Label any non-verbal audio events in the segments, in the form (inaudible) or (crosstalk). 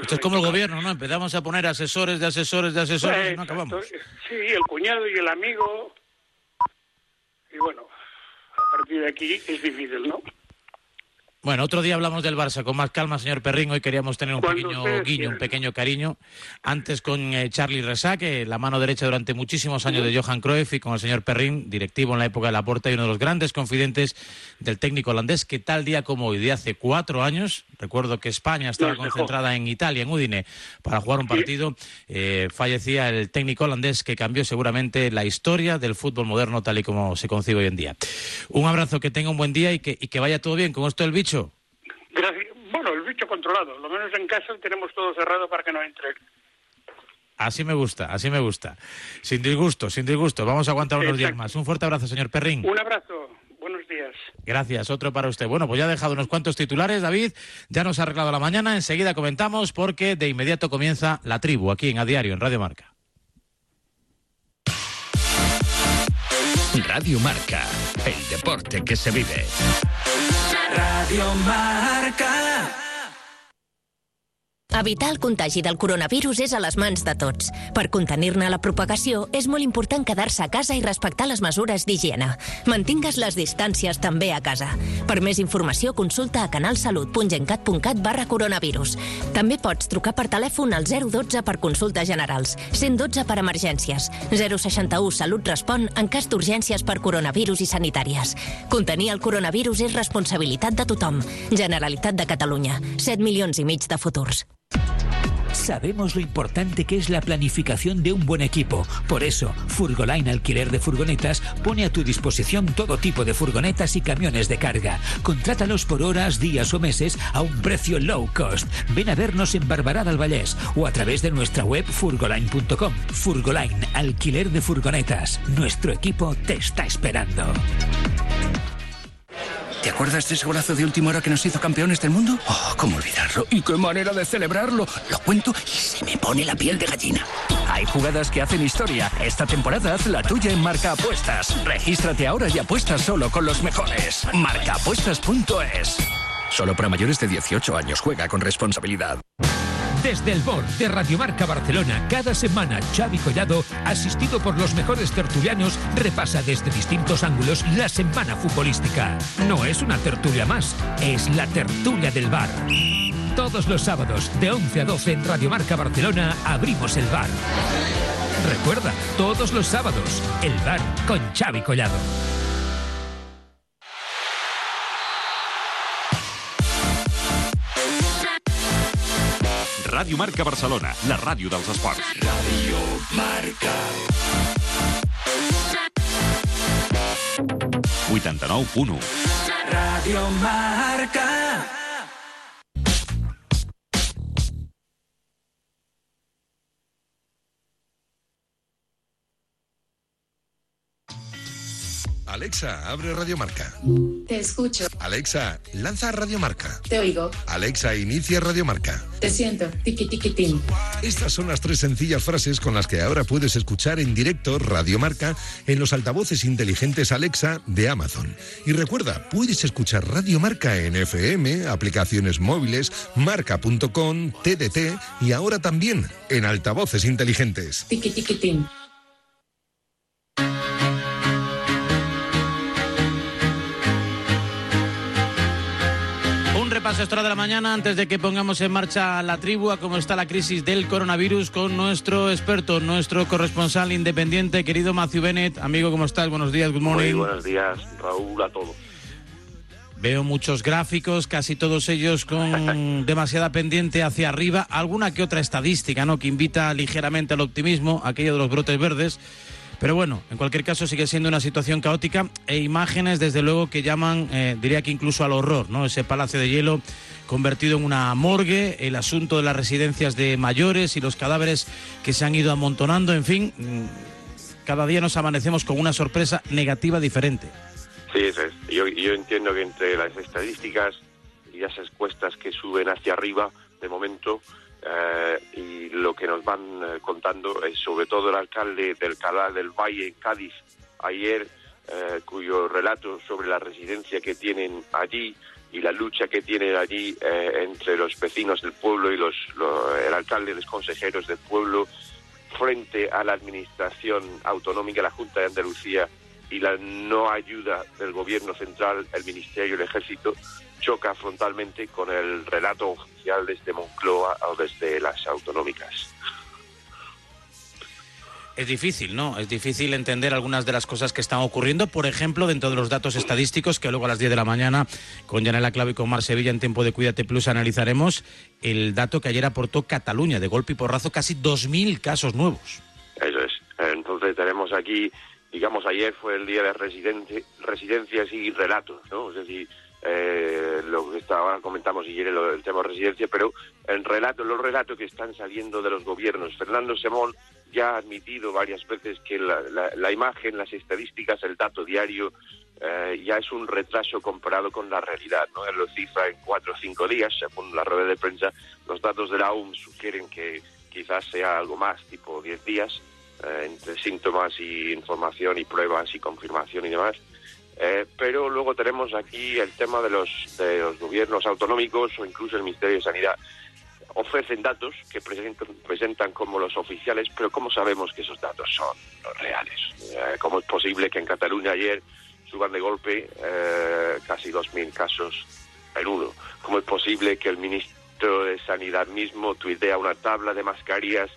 Esto es como el gobierno, ¿no? Empezamos a poner asesores de asesores de asesores y no acabamos. Sí, el cuñado y el amigo. Y bueno, a partir de aquí es difícil, ¿no? Bueno, otro día hablamos del Barça con más calma, señor Perrín. Hoy queríamos tener un pequeño guiño, un pequeño cariño. Antes con eh, Charlie Resaque, la mano derecha durante muchísimos años de Johan Cruyff, y con el señor Perrín, directivo en la época de la Porta y uno de los grandes confidentes del técnico holandés, que tal día como hoy, de hace cuatro años, recuerdo que España estaba concentrada en Italia, en Udine, para jugar un partido, eh, fallecía el técnico holandés que cambió seguramente la historia del fútbol moderno tal y como se concibe hoy en día. Un abrazo, que tenga un buen día y que, y que vaya todo bien con esto del bicho controlado. Lo menos en casa tenemos todo cerrado para que no entre. Así me gusta, así me gusta. Sin disgusto, sin disgusto. Vamos a aguantar unos días más. Un fuerte abrazo, señor Perrín. Un abrazo. Buenos días. Gracias, otro para usted. Bueno, pues ya ha dejado unos cuantos titulares, David. Ya nos ha arreglado la mañana. Enseguida comentamos porque de inmediato comienza la tribu aquí en A Diario, en Radio Marca. Radio Marca, el deporte que se vive. Radio Marca. Evitar el contagi del coronavirus és a les mans de tots. Per contenir-ne la propagació, és molt important quedar-se a casa i respectar les mesures d'higiene. Mantingues les distàncies també a casa. Per més informació, consulta a canalsalut.gencat.cat barra coronavirus. També pots trucar per telèfon al 012 per consultes generals, 112 per emergències, 061 Salut Respon en cas d'urgències per coronavirus i sanitàries. Contenir el coronavirus és responsabilitat de tothom. Generalitat de Catalunya. 7 milions i mig de futurs. Sabemos lo importante que es la planificación de un buen equipo. Por eso, Furgoline Alquiler de Furgonetas pone a tu disposición todo tipo de furgonetas y camiones de carga. Contrátalos por horas, días o meses a un precio low cost. Ven a vernos en Barbará del Vallés o a través de nuestra web furgoline.com. Furgoline Alquiler de Furgonetas. Nuestro equipo te está esperando. ¿Te acuerdas de ese golazo de última hora que nos hizo campeones del mundo? Oh, cómo olvidarlo. ¿Y qué manera de celebrarlo? Lo cuento y se me pone la piel de gallina. Hay jugadas que hacen historia. Esta temporada haz la tuya en Marca Apuestas. Regístrate ahora y apuesta solo con los mejores. Marcaapuestas.es. Solo para mayores de 18 años. Juega con responsabilidad. Desde el BOR de Radiomarca Barcelona, cada semana Xavi Collado, asistido por los mejores tertulianos, repasa desde distintos ángulos la semana futbolística. No es una tertulia más, es la tertulia del bar. Todos los sábados, de 11 a 12 en Radiomarca Barcelona, abrimos el bar. Recuerda, todos los sábados, el bar con Xavi Collado. Ràdio Marca Barcelona, la ràdio dels esports. Ràdio Marca. 89.1 Ràdio Marca. Alexa, abre Radio Marca. Te escucho. Alexa, lanza Radio Marca. Te oigo. Alexa, inicia Radio Marca. Te siento. Tiki tiki tim. Estas son las tres sencillas frases con las que ahora puedes escuchar en directo Radio Marca en los altavoces inteligentes Alexa de Amazon. Y recuerda, puedes escuchar Radio Marca en FM, aplicaciones móviles, marca.com, TDT y ahora también en altavoces inteligentes. Tiki tiki tim. Un repaso extra de la mañana antes de que pongamos en marcha la tribu a cómo está la crisis del coronavirus con nuestro experto, nuestro corresponsal independiente, querido Matthew Bennett. Amigo, ¿cómo estás? Buenos días, good morning. Muy buenos días, Raúl, a todos. Veo muchos gráficos, casi todos ellos con (laughs) demasiada pendiente hacia arriba, alguna que otra estadística, ¿no? Que invita ligeramente al optimismo, aquello de los brotes verdes. Pero bueno, en cualquier caso sigue siendo una situación caótica e imágenes, desde luego, que llaman, eh, diría que incluso al horror, ¿no? Ese palacio de hielo convertido en una morgue, el asunto de las residencias de mayores y los cadáveres que se han ido amontonando, en fin, mm, cada día nos amanecemos con una sorpresa negativa diferente. Sí, eso es. Yo, entiendo que entre las estadísticas y las encuestas que suben hacia arriba, de momento, eh, y lo que nos van eh, contando es sobre todo el alcalde del Calá del Valle Cádiz ayer, eh, cuyo relato sobre la residencia que tienen allí y la lucha que tienen allí entre los vecinos del pueblo y los, lo- el alcalde los consejeros del pueblo frente a la administración autonómica, la Junta de Andalucía y la no ayuda del gobierno central, el Ministerio y el Ejército, choca frontalmente con el relato oficial desde Moncloa o desde las autonómicas. Es difícil, ¿no? Es difícil entender algunas de las cosas que están ocurriendo. Por ejemplo, dentro de los datos estadísticos, que luego a las 10 de la mañana, con Janela Clave y con Mar Sevilla en tiempo de Cuídate Plus, analizaremos el dato que ayer aportó Cataluña, de golpe y porrazo, casi 2.000 casos nuevos. Eso es. Entonces tenemos aquí, digamos, ayer fue el día de residente, residencias y relatos, ¿no? Es decir, eh, lo que ahora comentamos ayer el, el tema residencia, pero el relato, los relatos que están saliendo de los gobiernos. Fernando Semón ya ha admitido varias veces que la, imagen, las estadísticas, el dato diario eh, ya es un retraso comparado con la realidad, ¿no? Lo cifra en cuatro o cinco días, según la rueda de prensa. Los datos de la OMS sugieren que quizás sea algo más, tipo 10 días, eh, entre síntomas y información y pruebas y confirmación y demás. Eh, pero luego tenemos aquí el tema de los, de los gobiernos autonómicos o incluso el Ministerio de Sanidad. Ofrecen datos que presentan, presentan como los oficiales, pero ¿cómo sabemos que esos datos son reales? Eh, ¿Cómo es posible que en Cataluña ayer suban de golpe eh, casi 2.000 casos en uno? ¿Cómo es posible que el ministro de Sanidad mismo tuitea una tabla de mascarillas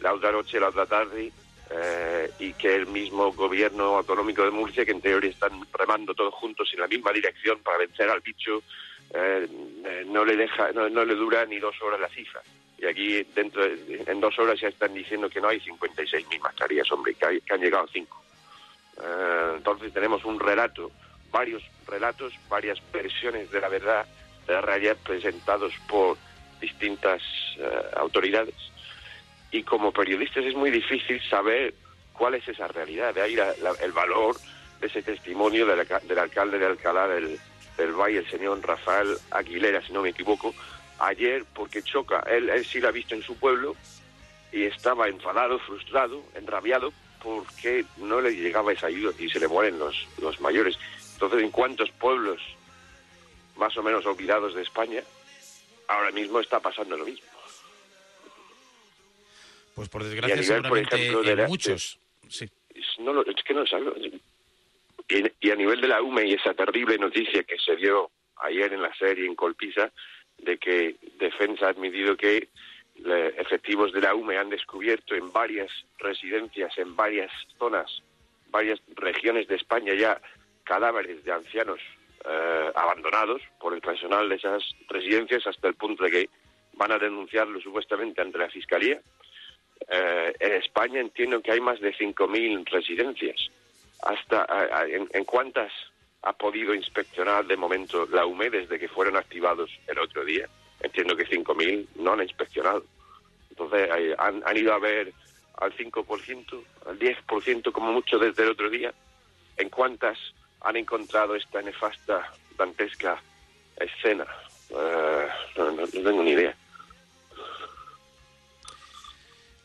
la otra noche, la otra tarde, eh, y que el mismo gobierno autonómico de Murcia, que en teoría están remando todos juntos en la misma dirección para vencer al bicho, eh, eh, no le deja, no, le dura ni dos horas la cifra. Y aquí dentro de- en dos horas ya están diciendo que no hay 56.000 mascarillas, hombre, que, hay- que han llegado cinco. Eh, entonces tenemos un relato, varios relatos, varias versiones de la verdad, de la realidad presentados por distintas autoridades. Y como periodistas es muy difícil saber cuál es esa realidad. De ahí la- la- el valor de ese testimonio del, alca- del alcalde de Alcalá del, del Valle, el señor Rafael Aguilera, si no me equivoco, ayer porque choca. Él, sí lo ha visto en su pueblo y estaba enfadado, frustrado, enrabiado porque no le llegaba esa ayuda y se le mueren los, los mayores. Entonces, ¿en cuántos pueblos más o menos olvidados de España ahora mismo está pasando lo mismo? Pues por desgracia, nivel, por ejemplo, de en la- muchos. Sí. No lo- es que no es algo. Y, y a nivel de la UME y esa terrible noticia que se dio ayer en la serie en Colpisa, de que Defensa ha admitido que le- efectivos de la UME han descubierto en varias residencias, en varias zonas, varias regiones de España ya cadáveres de ancianos eh, abandonados por el personal de esas residencias hasta el punto de que van a denunciarlo supuestamente ante la Fiscalía. Eh, en España entiendo que hay más de 5.000 residencias. Hasta en, en cuántas ha podido inspeccionar de momento la UME desde que fueron activados el otro día? Entiendo que 5.000 no han inspeccionado. Entonces eh, han, han ido a ver al 5%, al 10% como mucho desde el otro día. ¿En cuántas han encontrado esta nefasta, dantesca escena? Eh, no, no- no tengo ni idea.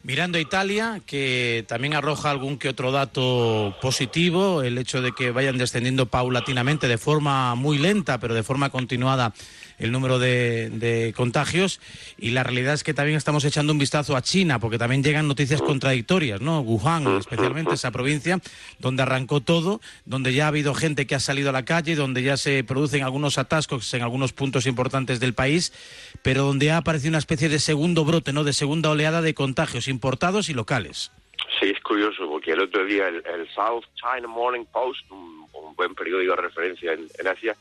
Mirando a Italia, que también arroja algún que otro dato positivo, el hecho de que vayan descendiendo paulatinamente, de forma muy lenta, pero de forma continuada, el número de, de contagios. Y la realidad es que también estamos echando un vistazo a China, porque también llegan noticias contradictorias, ¿no? Wuhan, especialmente esa provincia, donde arrancó todo, donde ya ha habido gente que ha salido a la calle, donde ya se producen algunos atascos en algunos puntos importantes del país, pero donde ha aparecido una especie de segundo brote, ¿no? De segunda oleada de contagios importados y locales. Sí, es curioso, porque el otro día el, el South China Morning Post, un, un buen periódico de referencia en, en Asia,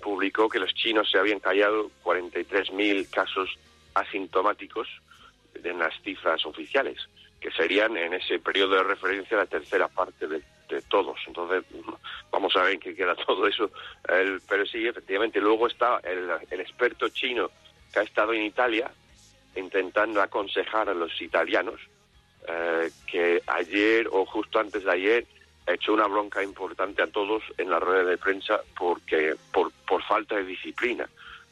publicó que los chinos se habían callado 43.000 casos asintomáticos en las cifras oficiales, que serían en ese periodo de referencia la tercera parte de, de todos. Entonces, vamos a ver en qué queda todo eso. El- pero sí, efectivamente, luego está el, experto chino que ha estado en Italia intentando aconsejar a los italianos eh, que ayer o justo antes de ayer echó una bronca importante a todos en la rueda de prensa porque por, por falta de disciplina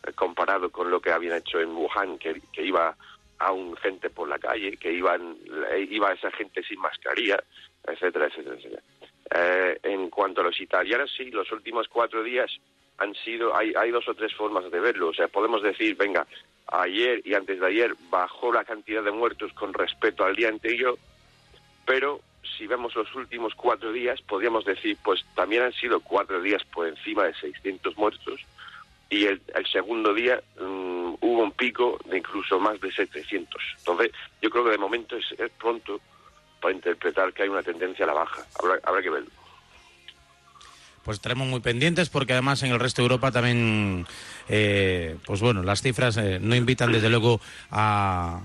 eh, comparado con lo que habían hecho en Wuhan que, iba aún gente por la calle que iban eh, iba esa gente sin mascarilla etcétera etcétera etcétera Eh, en cuanto a los italianos sí los últimos cuatro días han sido, hay, hay dos o tres formas de verlo. O sea, podemos decir, venga, ayer y antes de ayer bajó la cantidad de muertos con respecto al día anterior, pero si vemos los últimos cuatro días, podríamos decir, pues también han sido cuatro días por encima de 600 muertos y el, el segundo día mm, hubo un pico de incluso más de 700. Entonces, yo creo que de momento es, es pronto para interpretar que hay una tendencia a la baja. Habrá, habrá que verlo. Pues estaremos muy pendientes porque además en el resto de Europa también, eh, pues bueno, las cifras eh, no invitan desde luego a,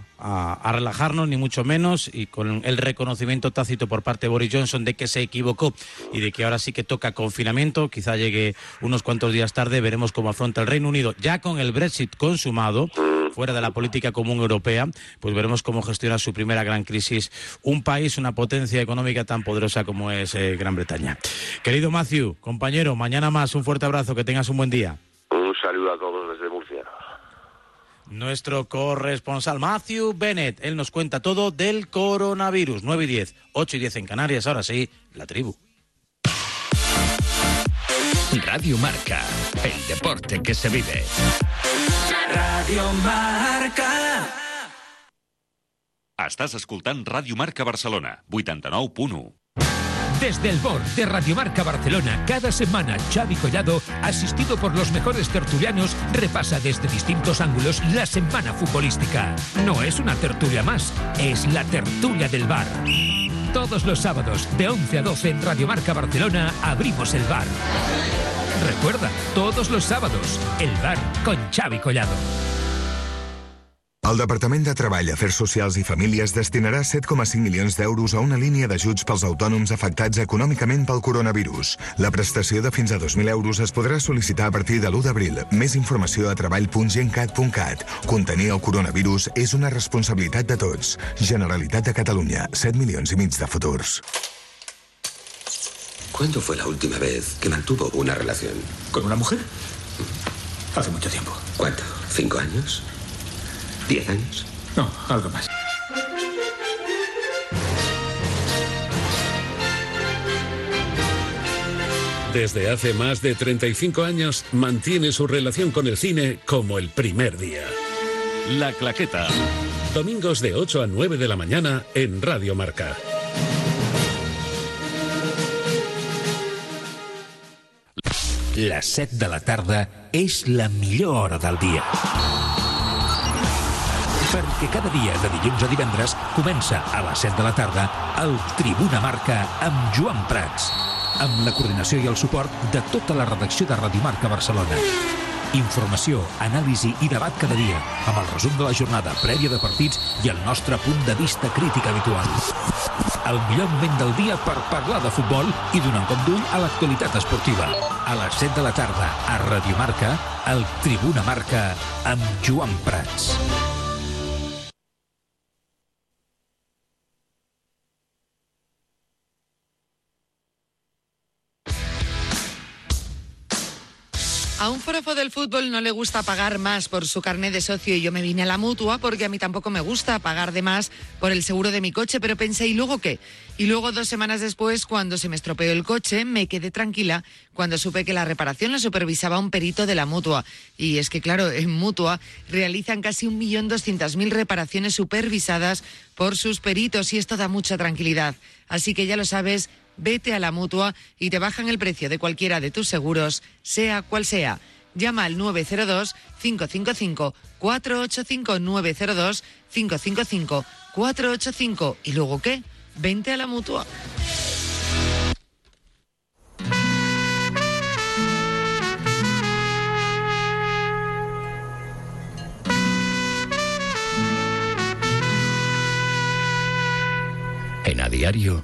relajarnos ni mucho menos y con el reconocimiento tácito por parte de Boris Johnson de que se equivocó y de que ahora sí que toca confinamiento, quizá llegue unos cuantos días tarde, veremos cómo afronta el Reino Unido. Ya con el Brexit consumado fuera de la política común europea, pues veremos cómo gestiona su primera gran crisis un país, una potencia económica tan poderosa como es eh, Gran Bretaña. Querido Matthew, compañero, mañana más, un fuerte abrazo, que tengas un buen día. Un saludo a todos desde Murcia. Nuestro corresponsal Matthew Bennett, él nos cuenta todo del coronavirus. 9 y 10, 8 y 10 en Canarias, ahora sí, la tribu. Radio Marca, el deporte que se vive. Radio Marca. Estàs escoltant Ràdio Marca Barcelona, 89.1. Desde el BOR de Radiomarca Barcelona, cada semana Xavi Collado, asistido por los mejores tertulianos, repasa desde distintos ángulos la semana futbolística. No es una tertulia más, es la tertulia del bar. Todos los sábados, de 11 a 12 en Radiomarca Barcelona, abrimos el bar. Recuerda, todos los sábados, el bar con Xavi Collado. El Departament de Treball, Afers Socials i Famílies destinarà 7,5 milions d'euros a una línia d'ajuts pels autònoms afectats econòmicament pel coronavirus. La prestació de fins a 2.000 euros es podrà sol·licitar a partir de l'1 d'abril. Més informació a treball.gencat.cat. Contenir el coronavirus és una responsabilitat de tots. Generalitat de Catalunya, 7 milions i mig de futurs. ¿Cuándo fue la última vez que mantuvo una relación? ¿Con una mujer? Hace mucho tiempo. ¿Cuánto? ¿Cinco años? ¿Diez años? No, algo más. Desde hace más de 35 años mantiene su relación con el cine como el primer día. La Claqueta. Domingos de 8 a 9 de la mañana en Radio Marca. Les 7 de la tarda és la millor hora del dia. Perquè cada dia, de dilluns a divendres, comença a les 7 de la tarda el Tribuna Marca amb Joan Prats, amb la coordinació i el suport de tota la redacció de Radio Marca Barcelona. Informació, anàlisi i debat cada dia, amb el resum de la jornada prèvia de partits i el nostre punt de vista crític habitual. El millor moment del dia per parlar de futbol i donar un cop d'ull a l'actualitat esportiva. A les 7 de la tarda, a Radio Marca, el Tribuna Marca amb Joan Prats. A un forofo del fútbol no le gusta pagar más por su carnet de socio y yo me vine a la mutua porque a mí tampoco me gusta pagar de más por el seguro de mi coche, pero pensé, ¿y luego qué? Y luego dos semanas después, cuando se me estropeó el coche, me quedé tranquila cuando supe que la reparación la supervisaba un perito de la mutua. Y es que, claro, en mutua realizan casi 1.200.000 reparaciones supervisadas por sus peritos y esto da mucha tranquilidad. Así que ya lo sabes, vete a la mutua y te bajan el precio de cualquiera de tus seguros, sea cual sea. Llama al 902-555-485 902-555-485 y luego qué, vente a la mutua. En a diario.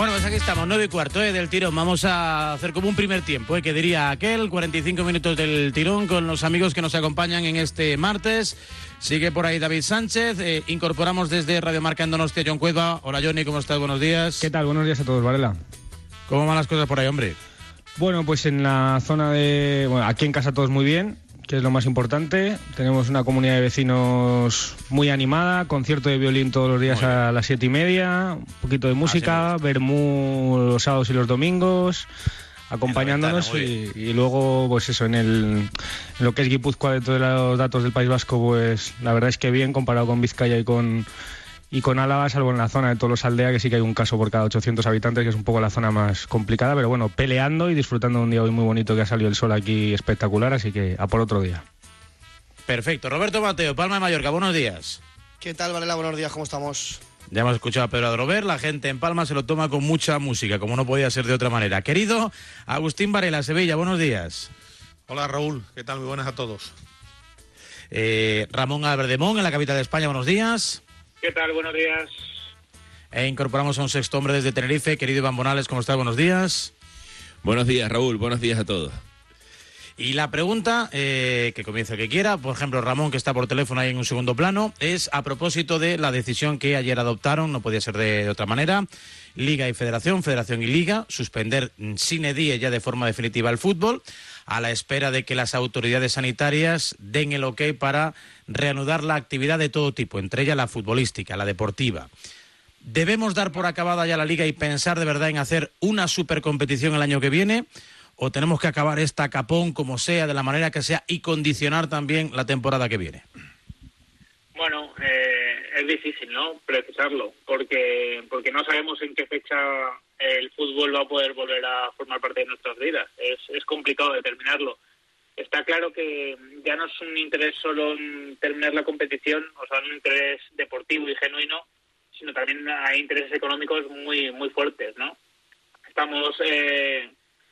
Bueno, pues aquí estamos, nueve y cuarto ¿eh? del tirón. Vamos a hacer como un primer tiempo, ¿eh? que diría aquel, 45 minutos del tirón con los amigos que nos acompañan en este martes. Sigue por ahí David Sánchez. Eh, incorporamos desde Radio Marca en Donostia John Cueva. Hola Johnny, ¿cómo estás? Buenos días. ¿Qué tal? Buenos días a todos, Varela. ¿Cómo van las cosas por ahí, hombre? Bueno, pues en la zona de... Bueno, aquí en casa todos muy bien que es lo más importante. Tenemos una comunidad de vecinos muy animada, concierto de violín todos los días a las siete y media, un poquito de música, vermú los sábados y los domingos, acompañándonos y, y, luego, pues eso, en, el, en lo que es Guipúzcoa, de todos los datos del País Vasco, pues la verdad es que bien comparado con Vizcaya y con y con Álava, salvo en la zona de Tolos Aldea, que sí que hay un caso por cada 800 habitantes, que es un poco la zona más complicada, pero bueno, peleando y disfrutando de un día hoy muy bonito que ha salido el sol aquí espectacular, así que a por otro día. Perfecto. Roberto Mateo, Palma de Mallorca, buenos días. ¿Qué tal, Varela? Buenos días, ¿cómo estamos? Ya hemos escuchado a Pedro Adrover, la gente en Palma se lo toma con mucha música, como no podía ser de otra manera. Querido Agustín Varela, Sevilla, buenos días. Hola Raúl, ¿qué tal? Muy buenas a todos. Eh, Ramón Alberdemón, en la capital de España, buenos días. ¿Qué tal? Buenos días. E incorporamos a un sexto hombre desde Tenerife. Querido Iván Bonales, ¿cómo estás? Buenos días. Buenos días, Raúl. Buenos días a todos. Y la pregunta, eh, que comience el que quiera, por ejemplo, Ramón, que está por teléfono ahí en un segundo plano, es a propósito de la decisión que ayer adoptaron, no podía ser de, de otra manera, Liga y Federación, Federación y Liga, suspender sin edie ya de forma definitiva el fútbol, a la espera de que las autoridades sanitarias den el ok para reanudar la actividad de todo tipo, entre ellas la futbolística, la deportiva. ¿Debemos dar por acabada ya la liga y pensar de verdad en hacer una supercompetición el año que viene? ¿O tenemos que acabar esta capón como sea, de la manera que sea, y condicionar también la temporada que viene? Bueno, eh, es difícil, ¿no? Precisarlo, porque, porque no sabemos en qué fecha el fútbol va a poder volver a formar parte de nuestras vidas. Es, es complicado determinarlo. Está claro que ya no es un interés solo en terminar la competición, o sea, un interés deportivo y genuino, sino también hay intereses económicos muy muy fuertes, ¿no? Estamos eh,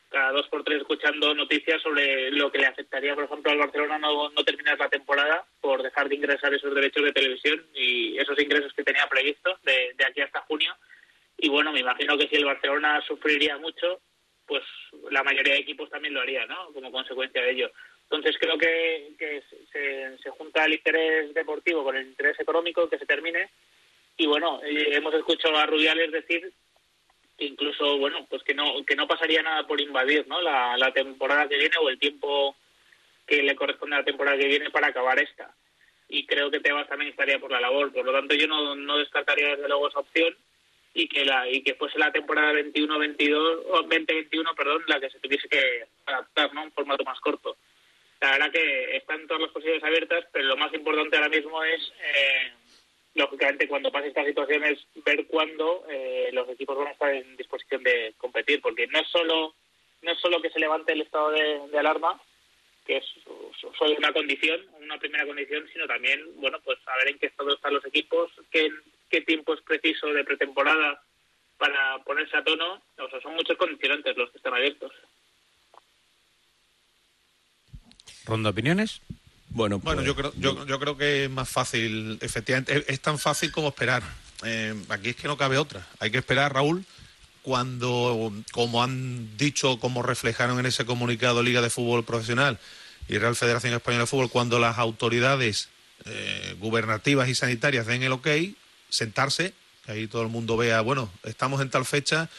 cada dos por tres escuchando noticias sobre lo que le afectaría, por ejemplo, al Barcelona no, no terminar la temporada por dejar de ingresar esos derechos de televisión y esos ingresos que tenía previstos de, de aquí hasta junio. Y bueno, me imagino que si el Barcelona sufriría mucho, pues la mayoría de equipos también lo haría, ¿no? Como consecuencia de ello. Entonces creo que, que se, se, junta el interés deportivo con el interés económico que se termine. Y bueno, eh, hemos escuchado a Rubiales decir incluso, bueno, pues que no, que no pasaría nada por invadir, ¿no? La, la temporada que viene o el tiempo que le corresponde a la temporada que viene para acabar esta. Y creo que Tebas también estaría por la labor. Por lo tanto, yo no, no descartaría desde luego esa opción y que la y que fuese la temporada 21 22 o 2021 perdón la que se tuviese que adaptar no un formato más corto la verdad que están todas las posibilidades abiertas pero lo más importante ahora mismo es eh, lógicamente cuando pase esta situación es ver cuándo eh, los equipos van a estar en disposición de competir porque no es solo no es solo que se levante el estado de, de alarma que es solo una condición una primera condición sino también bueno pues saber en qué estado están los equipos qué qué tiempo es preciso de pretemporada para ponerse a tono. O sea, son muchos condicionantes los que están abiertos. ¿Ronda opiniones? Bueno, bueno yo, creo, yo, yo creo que es más fácil, efectivamente, es, es tan fácil como esperar. Eh, aquí es que no cabe otra. Hay que esperar, Raúl, cuando, como han dicho, como reflejaron en ese comunicado Liga de Fútbol Profesional y Real Federación Española de Fútbol, cuando las autoridades eh, gubernativas y sanitarias den el ok, sentarse, que ahí todo el mundo vea, bueno, estamos en tal fecha,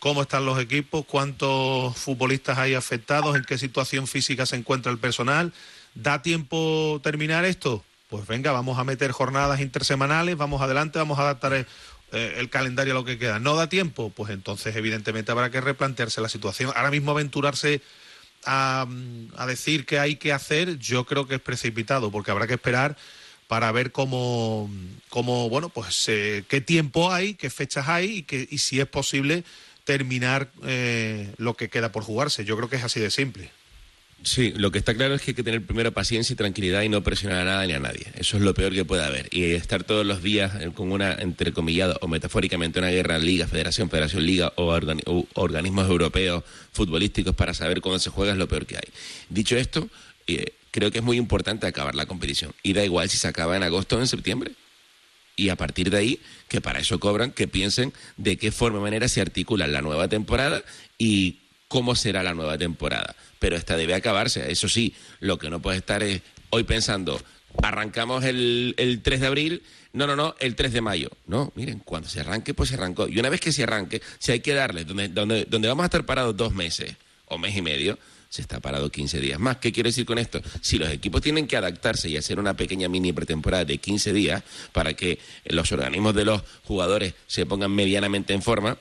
cómo están los equipos, cuántos futbolistas hay afectados, en qué situación física se encuentra el personal. ¿Da tiempo terminar esto? Pues venga, vamos a meter jornadas intersemanales, vamos adelante, vamos a adaptar el, eh, el calendario a lo que queda. ¿No da tiempo? Pues entonces evidentemente habrá que replantearse la situación. Ahora mismo aventurarse a, a decir que hay que hacer, yo creo que es precipitado, porque habrá que esperar para ver cómo, cómo bueno, pues eh, qué tiempo hay, qué fechas hay y, que, y si es posible terminar eh, lo que queda por jugarse. Yo creo que es así de simple. Sí, lo que está claro es que hay que tener primero paciencia y tranquilidad y no presionar a nada ni a nadie. Eso es lo peor que puede haber. Y estar todos los días con una, entrecomillada o metafóricamente, una guerra Liga, Federación, Federación Liga o, organi o organismos europeos futbolísticos para saber cuándo se juega es lo peor que hay. Dicho esto, eh, creo que es muy importante acabar la competición. Y da igual si se acaba en agosto o en septiembre. Y a partir de ahí, que para eso cobran, que piensen de qué forma y manera se articula la nueva temporada y cómo será la nueva temporada. Pero esta debe acabarse. Eso sí, lo que no puede estar es hoy pensando, arrancamos el, el 3 de abril, no, no, no, el 3 de mayo. No, miren, cuando se arranque, pues se arrancó. Y una vez que se arranque, si hay que darle, donde, donde, donde vamos a estar parados dos meses o mes y medio, se está parado 15 días más. ¿Qué quiero decir con esto? Si los equipos tienen que adaptarse y hacer una pequeña mini pretemporada de 15 días para que los organismos de los jugadores se pongan medianamente en forma,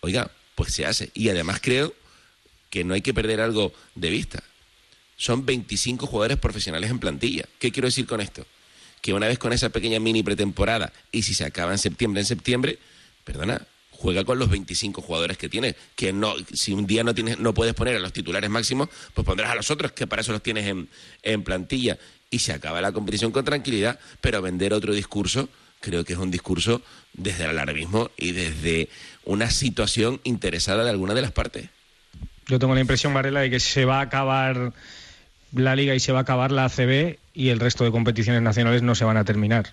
oiga, pues se hace. Y además creo que no hay que perder algo de vista. Son 25 jugadores profesionales en plantilla. ¿Qué quiero decir con esto? Que una vez con esa pequeña mini pretemporada y si se acaba en septiembre, en septiembre, perdona, juega con los 25 jugadores que tienes. Que no, si un día no tienes, no puedes poner a los titulares máximos, pues pondrás a los otros, que para eso los tienes en, en plantilla. Y se acaba la competición con tranquilidad, pero vender otro discurso, creo que es un discurso desde el alarmismo y desde una situación interesada de alguna de las partes. Yo tengo la impresión, Varela, de que se va a acabar la liga y se va a acabar la ACB y el resto de competiciones nacionales no se van a terminar.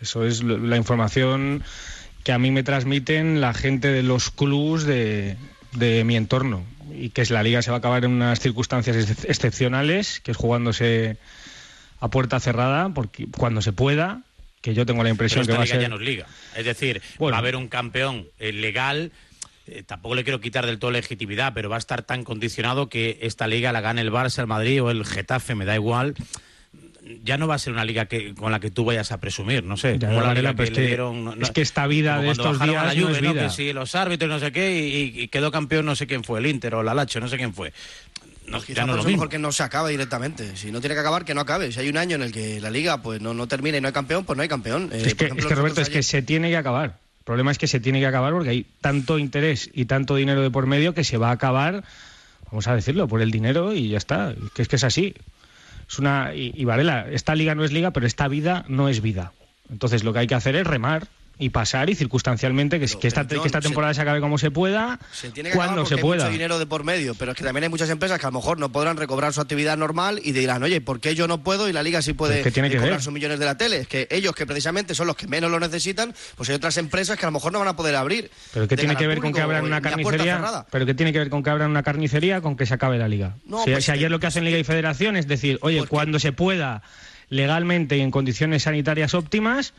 Eso es la información que a mí me transmiten la gente de los clubs de, de mi entorno y que es la liga se va a acabar en unas circunstancias ex- excepcionales, que es jugándose a puerta cerrada, porque cuando se pueda, que yo tengo la Pero impresión esta que va a ser ya no es liga. Es decir, va a haber un campeón eh, legal. Eh, tampoco le quiero quitar del todo legitimidad, pero va a estar tan condicionado que esta liga la gane el Barça, el Madrid o el Getafe, me da igual. Ya no va a ser una liga que, con la que tú vayas a presumir, no sé. Ya, la liga que es le que- dieron, no- es que esta vida de cuando estos bajaron a días la no Juve, es ¿no? vida. Que si los árbitros no sé qué y, y quedó campeón no sé quién fue, el Inter o la Lacho, no sé quién fue. No, Quizá ya no es lo mismo. mejor que no se acabe directamente. Si no tiene que acabar, que no acabe. Si hay un año en el que la liga pues no, no termina y no hay campeón, pues no hay campeón. Eh, es por que, ejemplo, es que, Roberto, es que ayer- se tiene que acabar. El problema es que se tiene que acabar porque hay tanto interés y tanto dinero de por medio que se va a acabar, vamos a decirlo, por el dinero y ya está. Que es que es así. Es una y, y Varela, esta liga no es liga, pero esta vida no es vida. Entonces lo que hay que hacer es remar y pasar y circunstancialmente que, que esta, que esta se- temporada se acabe como se pueda, Se tiene que cuando se hay pueda. mucho dinero de por medio, pero es que también hay muchas empresas que a lo mejor no podrán recobrar su actividad normal y dirán, oye, ¿por qué yo no puedo y la liga sí puede es que tiene que cobrar ver. sus millones de la tele? Es que ellos, que precisamente son los que menos lo necesitan, pues hay otras empresas que a lo mejor no van a poder abrir. Pero ¿qué tiene que ver con que abran una carnicería? Pero ¿qué tiene que ver con que abran una carnicería con que se acabe la liga? No, si, pues si ayer lo que hacen Liga y Federación es decir, oye, cuando se pueda legalmente y en condiciones sanitarias óptimas,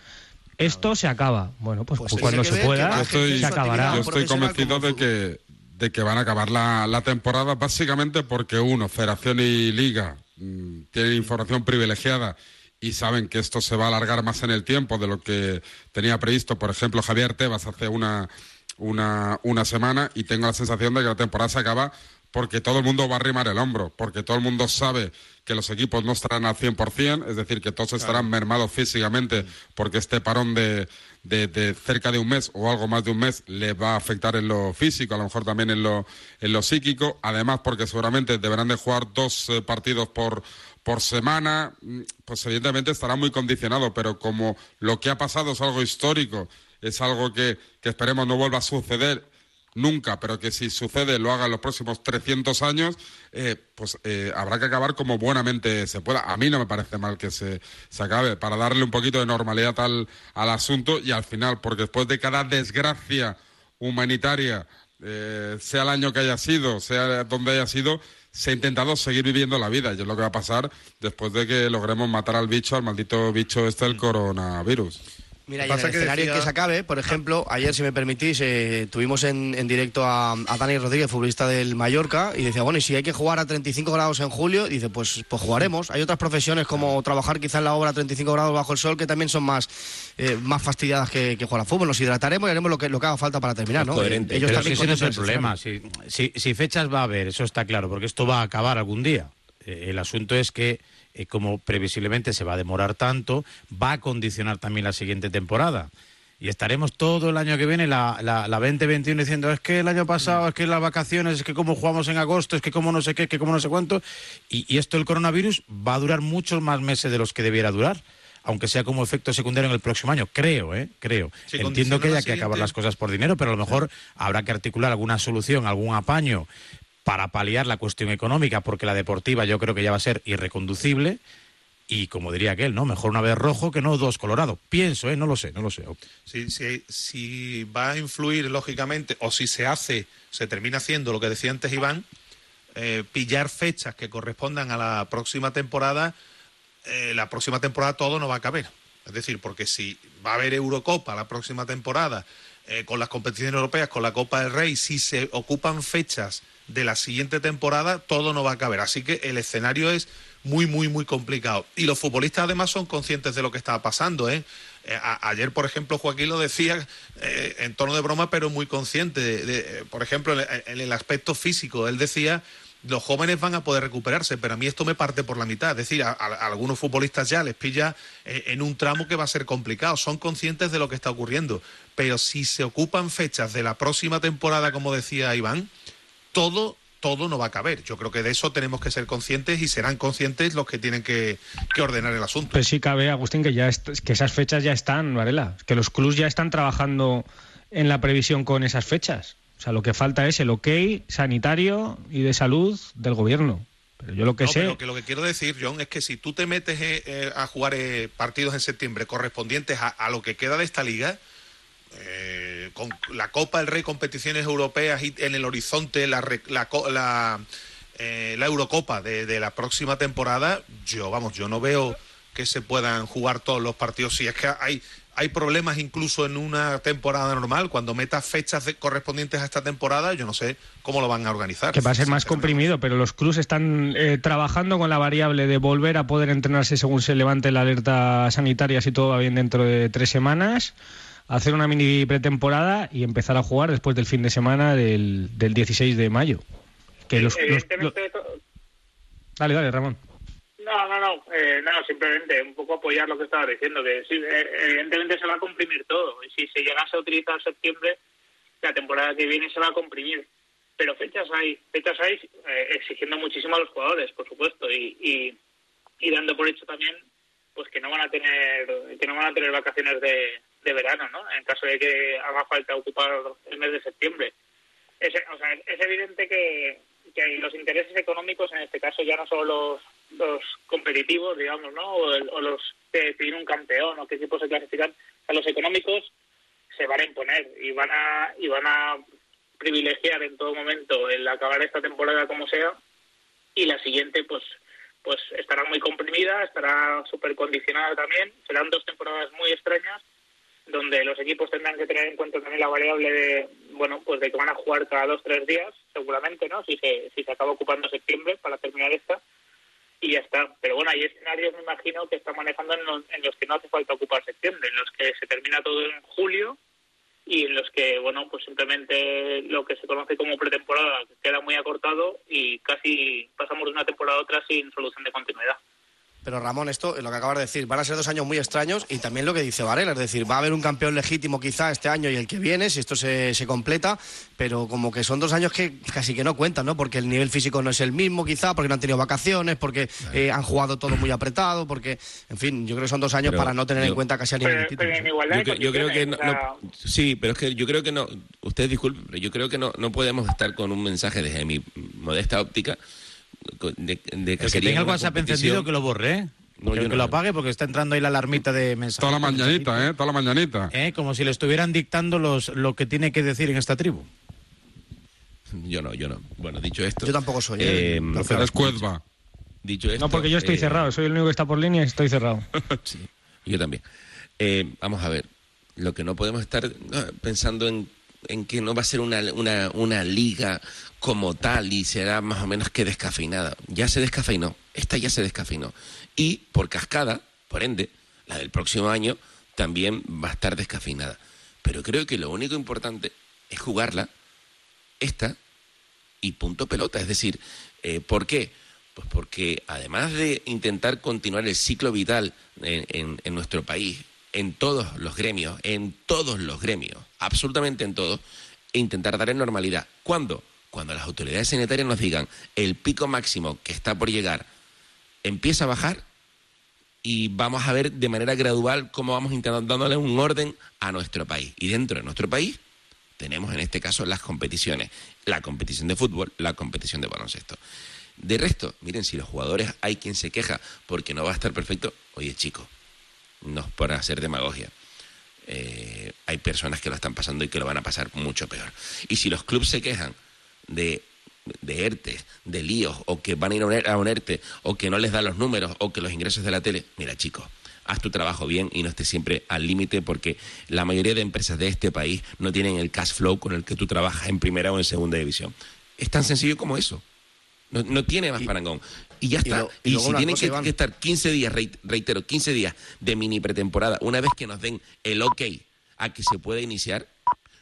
esto se acaba. Bueno, pues, pues cuando se pueda, estoy, se acabará. yo estoy convencido de que, de que van a acabar la, la temporada básicamente porque uno, Federación y Liga mm, tienen información privilegiada y saben que esto se va a alargar más en el tiempo de lo que tenía previsto, por ejemplo, Javier Tebas hace una, una, una semana y tengo la sensación de que la temporada se acaba porque todo el mundo va a arrimar el hombro, porque todo el mundo sabe que los equipos no estarán al 100%, es decir, que todos estarán mermados físicamente porque este parón de, de, de cerca de un mes o algo más de un mes le va a afectar en lo físico, a lo mejor también en lo, en lo psíquico, además porque seguramente deberán de jugar dos eh, partidos por, por semana, mm, pues evidentemente estará muy condicionado, pero como lo que ha pasado es algo histórico, es algo que, que esperemos no vuelva a suceder nunca, pero que si sucede lo haga en los próximos 300 años, eh, pues eh, habrá que acabar como buenamente se pueda. A mí no me parece mal que se, se acabe, para darle un poquito de normalidad al, al asunto y al final, porque después de cada desgracia humanitaria, eh, sea el año que haya sido, sea donde haya sido, se ha intentado seguir viviendo la vida y es lo que va a pasar después de que logremos matar al bicho, al maldito bicho este del coronavirus. Mira, y en que el que escenario decía- que se acabe, por ejemplo, ayer, si me permitís, eh, tuvimos en, en directo a, a Dani Rodríguez, futbolista del Mallorca, y decía, bueno, y si hay que jugar a 35 grados en julio, dice, pues, pues jugaremos. Hay otras profesiones como trabajar quizá en la obra a 35 grados bajo el sol que también son más, eh, más fastidiadas que, que jugar al fútbol. Nos hidrataremos y haremos lo que, lo que haga falta para terminar, ¿no? Eh, ellos Pero también si ese no es el problema. Si, si- si fechas va a haber, eso está claro, porque esto va a acabar algún día. Eh, el asunto es que, eh, como previsiblemente se va a demorar tanto, va a condicionar también la siguiente temporada. Y estaremos todo el año que viene, la, la, la 2021, diciendo es que el año pasado, es que las vacaciones, es que como jugamos en agosto, es que como no sé qué, es que como no sé cuánto. Y, y esto, el coronavirus, va a durar muchos más meses de los que debiera durar. Aunque sea como efecto secundario en el próximo año, creo, ¿eh? Creo. Sí, Entiendo que haya que acabar las cosas por dinero, pero a lo mejor habrá que articular alguna solución, algún apaño para paliar la cuestión económica, porque la deportiva yo creo que ya va a ser irreconducible. y como diría aquel, ¿no? Mejor una vez rojo que no dos colorado. Pienso, ¿eh? No lo sé, no lo sé. Si, si, si va a influir, lógicamente, o si se hace, se termina haciendo lo que decía antes Iván, eh, pillar fechas que correspondan a la próxima temporada, eh, la próxima temporada todo no va a caber. Es decir, porque si va a haber Eurocopa la próxima temporada, eh, con las competiciones europeas, con la Copa del Rey, si se ocupan fechas de la siguiente temporada, todo no va a caber. Así que el escenario es muy, muy, muy complicado. Y los futbolistas además son conscientes de lo que está pasando. ¿eh? Eh, ayer, por ejemplo, Joaquín lo decía eh, en tono de broma, pero muy consciente. De, eh, por ejemplo, en, el aspecto físico, él decía los jóvenes van a poder recuperarse, pero a mí esto me parte por la mitad. Es decir, a, algunos futbolistas ya les pilla en un tramo que va a ser complicado. Son conscientes de lo que está ocurriendo. Pero si se ocupan fechas de la próxima temporada, como decía Iván, todo, todo no va a caber. Yo creo que de eso tenemos que ser conscientes y serán conscientes los que tienen que, que ordenar el asunto. Pues sí cabe, Agustín, que ya que esas fechas ya están, Varela. Que los clubs ya están trabajando en la previsión con esas fechas. O sea, lo que falta es el ok sanitario y de salud del gobierno. Pero yo lo que No, sé... pero que lo que quiero decir, John, es que si tú te metes eh, eh, a jugar eh, partidos en septiembre correspondientes a, a lo que queda de esta liga, eh, con la Copa del Rey, competiciones europeas y en el horizonte, la, la, eh, la Eurocopa de, de la próxima temporada, yo, vamos, yo no veo que se puedan jugar todos los partidos. Si es que hay, hay problemas incluso en una temporada normal, cuando metas fechas de- correspondientes a esta temporada, yo no sé cómo lo van a organizar. que va a ser más comprimido, pero los clubs están eh, trabajando con la variable de volver a poder entrenarse según se levante la alerta sanitaria, si todo va bien dentro de tres semanas, hacer una mini pretemporada y empezar a jugar después del fin de semana del, del 16 de mayo. Que los, los- Evidentemente, to- Dale, dale, Ramón. No, no, no, eh, no, simplemente un poco apoyar lo que estaba diciendo, que sí, eh, evidentemente se va a comprimir todo. Y si se llegase a utilizar septiembre, la temporada que viene se va a comprimir. Pero fechas hay, fechas hay eh, exigiendo muchísimo a los jugadores, por supuesto, y, y, y dando por hecho también pues que no van a tener que no van a tener vacaciones de, de verano, ¿no? En caso de que haga falta ocupar el mes de septiembre. Es, o sea, es evidente que, que los intereses económicos, en este caso, ya no son los, los competitivos, digamos, ¿no? O, el- o los que deciden un campeón o qué equipos se clasifican. O sea, los económicos se van a imponer y van a, y van a privilegiar en todo momento el acabar esta temporada como sea y la siguiente, pues pues estará muy comprimida, estará súper condicionada también. Serán dos temporadas muy extrañas donde los equipos tendrán que tener en cuenta también la variable de, bueno, pues de que van a jugar cada dos, tres días, seguramente, ¿no? Si se, si se acaba ocupando septiembre para terminar esta, y ya está. Pero bueno, hay escenarios, me imagino, que están manejando en los, en los que no hace falta ocupar septiembre, en los que se termina todo en julio y en los que, bueno, pues simplemente lo que se conoce como pretemporada queda muy acortado y casi pasamos de una temporada a otra sin solución de continuidad. Pero Ramón, esto es lo que acabas de decir. Van a ser dos años muy extraños y también lo que dice Varela. Es decir, va a haber un campeón legítimo quizá este año y el que viene, si esto se, se completa, pero como que son dos años que casi que no cuentan, ¿no? Porque el nivel físico no es el mismo quizá, porque no han tenido vacaciones, porque eh, han jugado todo muy apretado, porque, en fin, yo creo que son dos años Pero para no tener en cuenta casi a nivel de títulos. Yo, cre- yo creo que no, no- sí, pero es que yo creo que no. Usted disculpe, pero yo creo que no, no podemos estar con un mensaje desde mi modesta óptica de, de que que tenga el WhatsApp encendido que lo borre, ¿eh? No, que, yo que no. lo apague porque está entrando ahí la alarmita de mensajes. Toda la mañanita, ¿eh? Toda la mañanita. ¿Eh? Como si le estuvieran dictando los, lo que tiene que decir en esta tribu. Yo no, yo no. Bueno, dicho esto. Yo tampoco soy. eh, Cuezba. Dicho esto. No, porque yo estoy eh, cerrado, soy el único que está por línea y estoy cerrado. (laughs) Sí, yo también. Eh, vamos a ver, lo que no podemos estar ah, pensando en, en que no va a ser una, una, una liga como tal y será más o menos que descafeinada. Ya se descafeinó, esta ya se descafeinó. Y por cascada, por ende, la del próximo año también va a estar descafeinada. Pero creo que lo único importante es jugarla, esta, y punto pelota. Es decir, eh, ¿por qué? Pues porque además de intentar continuar el ciclo vital en, en- en nuestro país, en todos los gremios, en todos los gremios, absolutamente en todos, e intentar dar en normalidad. ¿Cuándo? Cuando las autoridades sanitarias nos digan el pico máximo que está por llegar empieza a bajar y vamos a ver de manera gradual cómo vamos intentando dándole un orden a nuestro país. Y dentro de nuestro país tenemos en este caso las competiciones, la competición de fútbol, la competición de baloncesto. De resto, miren, si los jugadores hay quien se queja porque no va a estar perfecto, oye chico, no es para hacer demagogia. Eh, hay personas que lo están pasando y que lo van a pasar mucho peor. Y si los clubes se quejan de, de ERTE, de líos, o que van a ir a un, a un ERTE, o que no les dan los números, o que los ingresos de la tele, mira chicos, haz tu trabajo bien y no estés siempre al límite porque la mayoría de empresas de este país no tienen el cash flow con el que tú trabajas en primera o en segunda división. Es tan sencillo como eso. No, no tiene más parangón. Y ya y está. lo- y si tienen que, estar 15 días, reit- reitero, 15 días de mini pretemporada, una vez que nos den el ok a que se pueda iniciar,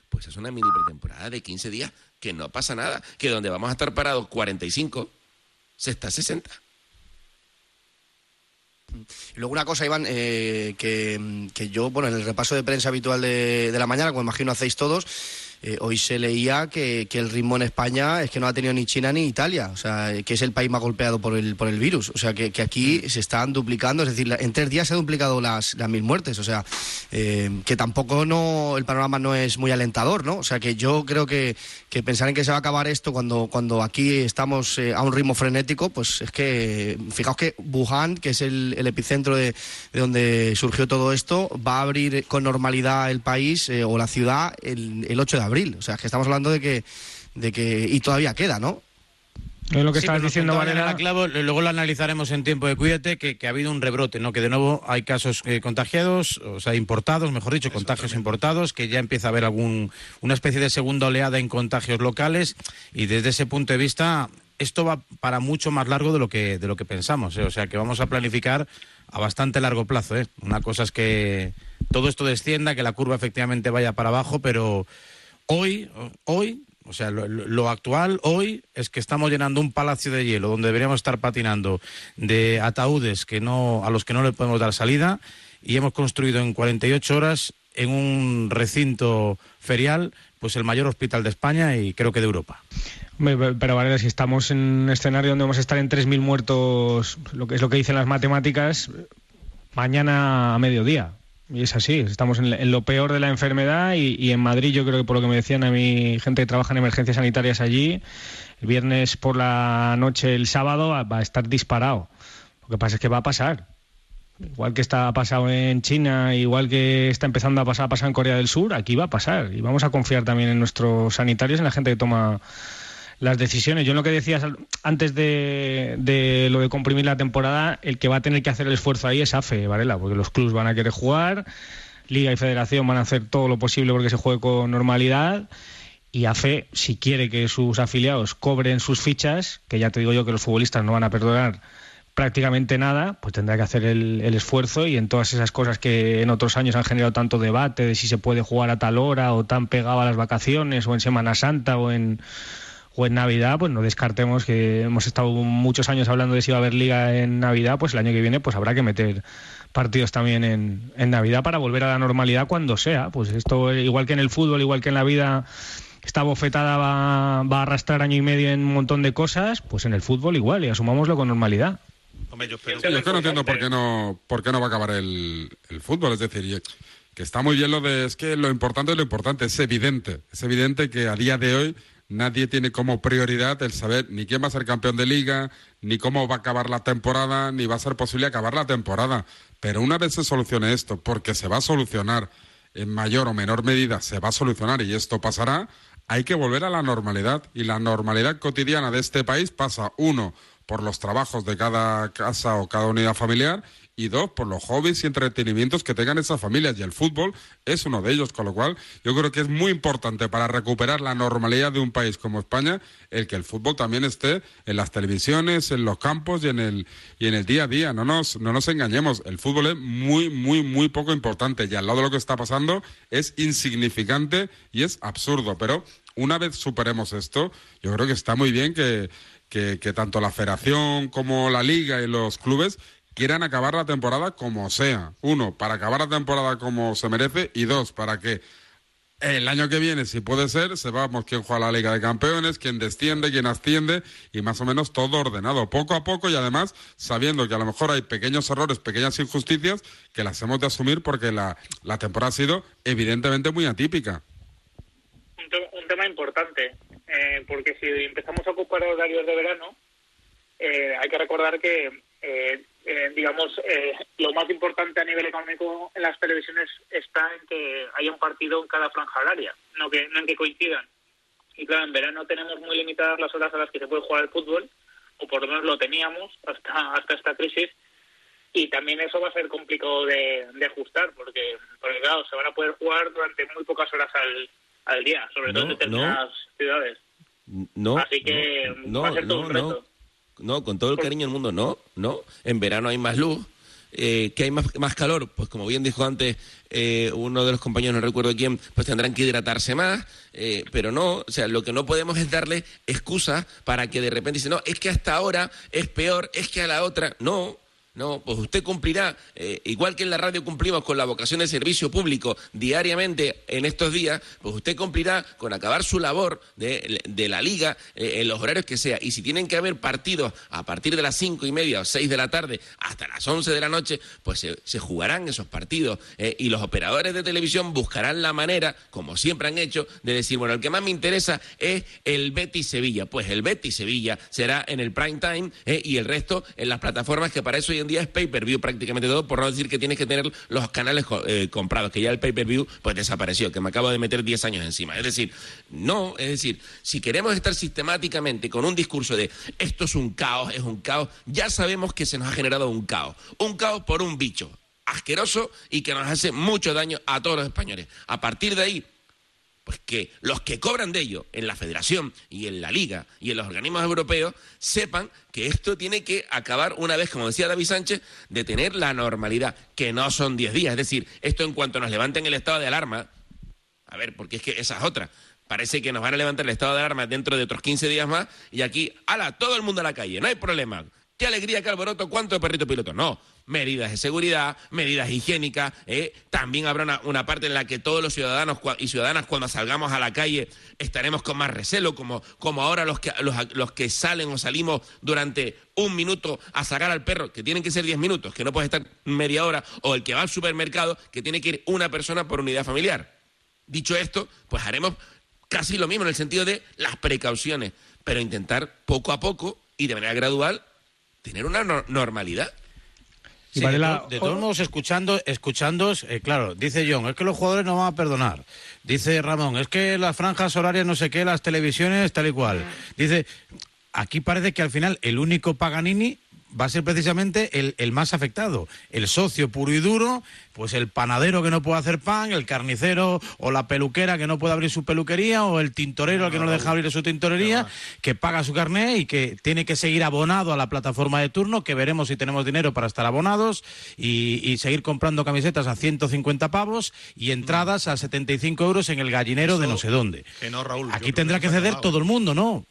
pues es una mini pretemporada de 15 días que no pasa nada. Que donde vamos a estar parados 45, se está 60. Y luego una cosa, Iván, eh, que, que yo, bueno, en el repaso de prensa habitual de, de la mañana, como imagino hacéis todos, eh, hoy se leía que, que el ritmo en España es que no ha tenido ni China ni Italia, o sea, que es el país más golpeado por el, por el virus. O sea, que, que aquí se están duplicando, es decir, en tres días se han duplicado las, las mil muertes, o sea, eh, que tampoco no, el panorama no es muy alentador, ¿no? O sea, que yo creo que, que pensar en que se va a acabar esto cuando, cuando aquí estamos eh, a un ritmo frenético, pues es que, fijaos que Wuhan, que es el, el epicentro de, de donde surgió todo esto, va a abrir con normalidad el país o la ciudad el, el 8 de abril. O sea, que estamos hablando de que, de que y todavía queda, ¿no? Es lo que Sí, estabas diciendo, clavo, luego lo analizaremos en tiempo de cuídate, que, que ha habido un rebrote, ¿no? Que de nuevo hay casos eh, contagiados, o sea, importados, mejor dicho, contagios importados, que ya empieza a haber algún una especie de segunda oleada en contagios locales y desde ese punto de vista esto va para mucho más largo de lo que de lo que pensamos, ¿eh? o sea, que vamos a planificar a bastante largo plazo, ¿eh? Una cosa es que todo esto descienda, que la curva efectivamente vaya para abajo, pero hoy hoy o sea, lo, actual hoy es que estamos llenando un palacio de hielo donde deberíamos estar patinando de ataúdes que no, a los que no le podemos dar salida y hemos construido en 48 horas en un recinto ferial pues el mayor hospital de España y creo que de Europa. Pero Varela, si estamos en un escenario donde vamos a estar en 3.000 muertos, lo que es lo que dicen las matemáticas, mañana a mediodía. Y es así, estamos en, lo peor de la enfermedad y, y en Madrid yo creo que por lo que me decían a mi gente que trabaja en emergencias sanitarias allí, el viernes por la noche, el sábado, va va a estar disparado. Lo que pasa es que va a pasar. Igual que está pasado en China, igual que está empezando a pasar, a pasar en Corea del Sur, aquí va a pasar. Y vamos a confiar también en nuestros sanitarios, en la gente que toma las decisiones. Yo lo que decías antes de, de lo de comprimir la temporada, el que va a tener que hacer el esfuerzo ahí es AFE, Varela, porque los clubes van a querer jugar, Liga y Federación van a hacer todo lo posible porque se juegue con normalidad. Y AFE, si quiere que sus afiliados cobren sus fichas, que ya te digo yo que los futbolistas no van a perdonar prácticamente nada, pues tendrá que hacer el, el esfuerzo y en todas esas cosas que en otros años han generado tanto debate de si se puede jugar a tal hora o tan pegado a las vacaciones o en Semana Santa o en o en Navidad, pues no descartemos que hemos estado muchos años hablando de si va a haber liga en Navidad, pues el año que viene pues habrá que meter partidos también en, en Navidad para volver a la normalidad cuando sea. Pues esto, igual que en el fútbol, igual que en la vida, esta bofetada va, va a arrastrar año y medio en un montón de cosas, pues en el fútbol igual, y asumámoslo con normalidad. Hombre, yo espero Sí, yo es que no entiendo por qué no, por qué no va a acabar el, el fútbol. Es decir, que está muy bien lo de. Es que lo importante es lo importante. Es evidente. Es evidente que a día de hoy nadie tiene como prioridad el saber ni quién va a ser campeón de liga, ni cómo va a acabar la temporada, ni va a ser posible acabar la temporada. Pero una vez se solucione esto, porque se va a solucionar en mayor o menor medida, se va a solucionar y esto pasará, hay que volver a la normalidad. Y la normalidad cotidiana de este país pasa, uno, por los trabajos de cada casa o cada unidad familiar y dos, por los hobbies y entretenimientos que tengan esas familias. Y el fútbol es uno de ellos, con lo cual yo creo que es muy importante para recuperar la normalidad de un país como España el que el fútbol también esté en las televisiones, en los campos y en el, y en el día a día. No nos, no nos engañemos, el fútbol es muy, muy, muy poco importante y al lado de lo que está pasando es insignificante y es absurdo. Pero una vez superemos esto, yo creo que está muy bien que, que, que tanto la federación como la liga y los clubes quieran acabar la temporada como sea. Uno, para acabar la temporada como se merece y dos, para que el año que viene, si puede ser, sepamos quién juega la Liga de Campeones, quién desciende, quién asciende y más o menos todo ordenado, poco a poco y además sabiendo que a lo mejor hay pequeños errores, pequeñas injusticias que las hemos de asumir porque la, la temporada ha sido evidentemente muy atípica. un, te- un tema importante, eh, porque si empezamos a ocupar horarios de verano, eh, hay que recordar que, eh, eh, digamos, eh, lo más importante a nivel económico en las televisiones está en que haya un partido en cada franja horaria, no, que, no en que coincidan. Y claro, en verano tenemos muy limitadas las horas a las que se puede jugar el fútbol, o por lo menos lo teníamos hasta, hasta esta crisis, y también eso va a ser complicado de, de ajustar, porque, porque claro, se van a poder jugar durante muy pocas horas al, al día, sobre todo en No, determinadas ciudades. No. Así que no, va a ser todo un reto. No, con todo el cariño del mundo, no, no. En verano hay más luz. Eh, que hay más, más calor, pues como bien dijo antes eh, uno de los compañeros, no recuerdo quién, pues tendrán que hidratarse más, eh, pero no, o sea, lo que no podemos es darle excusas para que de repente dice, no, es que hasta ahora es peor, es que a la otra, no. No, pues usted cumplirá, eh, igual que en la radio cumplimos con la vocación de servicio público diariamente en estos días, pues usted cumplirá con acabar su labor de, de la liga eh, en los horarios que sea. Y si tienen que haber partidos a partir de las cinco y media o seis de la tarde hasta las once de la noche, pues se, jugarán esos partidos. eh, y los operadores de televisión buscarán la manera, como siempre han hecho, de decir, bueno, el que más me interesa es el Betis Sevilla. Pues el Betis Sevilla será en el prime time y el resto en las plataformas que para eso en día es pay-per-view prácticamente todo, por no decir que tienes que tener los canales eh, comprados, que ya el pay-per-view pues desapareció, que me acabo de meter 10 años encima. Es decir, no, es decir, si queremos estar sistemáticamente con un discurso de esto es un caos, es un caos, ya sabemos que se nos ha generado un caos. Un caos por un bicho asqueroso y que nos hace mucho daño a todos los españoles. A partir de ahí, pues que los que cobran de ello en la federación y en la liga y en los organismos europeos sepan que esto tiene que acabar una vez, como decía David Sánchez, de tener la normalidad, que no son 10 días. Es decir, esto en cuanto nos levanten el estado de alarma, a ver, porque es que esa es otra. Parece que nos van a levantar el estado de alarma dentro de otros 15 días más y aquí, ala, todo el mundo a la calle, no hay problema. Qué alegría, qué alboroto, cuánto perrito piloto. No, medidas de seguridad, medidas higiénicas. ¿eh? También habrá una, una parte en la que todos los ciudadanos y ciudadanas cuando salgamos a la calle estaremos con más recelo, como, como ahora los que, los, los que salen o salimos durante un minuto a sacar al perro, que tienen que ser 10 minutos, que no puede estar media hora, o el que va al supermercado, que tiene que ir una persona por unidad familiar. Dicho esto, pues haremos casi lo mismo en el sentido de las precauciones, pero intentar poco a poco y de manera gradual tener una no- normalidad. Sí, de, to- de todos modos, escuchando, escuchando, claro, dice John, es que los jugadores no van a perdonar. Dice Ramón, es que las franjas horarias no sé qué, las televisiones, tal y cual. Dice, aquí parece que al final el único Paganini va a ser precisamente el, el más afectado. El socio puro y duro, pues el panadero que no puede hacer pan, el carnicero o la peluquera que no puede abrir su peluquería o el tintorero al que no le deja abrir su tintorería, que paga su carné y que tiene que seguir abonado a la plataforma de turno, que veremos si tenemos dinero para estar abonados y, y seguir comprando camisetas a 150 pavos y entradas a 75 euros en el gallinero de no sé dónde. Que no, Raúl. Aquí tendrá que ceder todo el mundo, ¿no?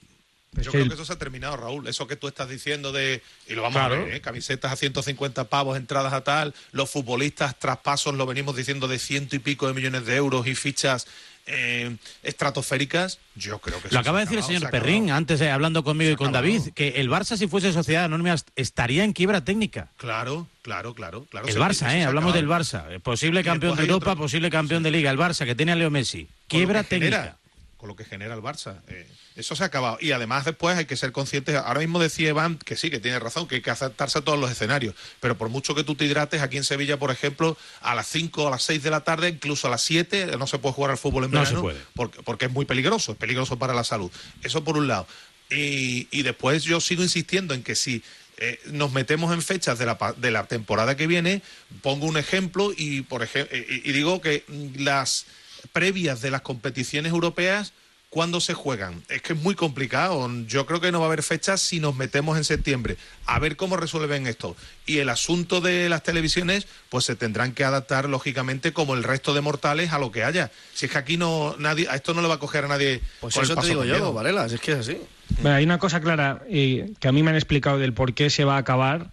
Yo creo que eso se ha terminado, Raúl. Eso que tú estás diciendo de. Y lo vamos Claro. a ver, ¿eh? Camisetas a 150 pavos, entradas a tal. Los futbolistas, traspasos, lo venimos diciendo de ciento y pico de millones de euros y fichas eh, estratosféricas. Yo creo que Lo acaba de decir el señor se. Perrín antes, eh, hablando conmigo y con David, que el Barça, si fuese sociedad anónima, estaría en quiebra técnica. Claro, claro, claro. claro El se- Barça, ¿eh? Hablamos del. Barça. Eh, Posible campeón de Europa, otro- posible campeón de Liga. El Barça, que tiene a Leo Messi. Quiebra genera, técnica. Con lo que genera el Barça. Eh, eso se ha acabado. Y además después hay que ser conscientes, ahora mismo decía Iván que sí, que tiene razón, que hay que aceptarse a todos los escenarios. Pero por mucho que tú te hidrates, aquí en Sevilla, por ejemplo, a las 5 a las 6 de la tarde, incluso a las 7, no se puede jugar al fútbol en No verano se puede. Porque, porque es muy peligroso, es peligroso para la salud. Eso por un lado. Y, y después yo sigo insistiendo en que si eh, nos metemos en fechas de la, de la temporada que viene, pongo un ejemplo y, por ejemplo, y, y digo que las previas de las competiciones europeas, ¿cuándo se juegan? Es que es muy complicado. Yo creo que no va a haber fechas si nos metemos en septiembre. A ver cómo resuelven esto. Y el asunto de las televisiones, pues se tendrán que adaptar, lógicamente, como el resto de mortales, a lo que haya. Si es que aquí no nadie, a esto no le va a coger a nadie. Pues con el eso te digo yo, miedo. Varela, si es que es así. Bueno, hay una cosa clara eh, que a mí me han explicado del por qué se va a acabar,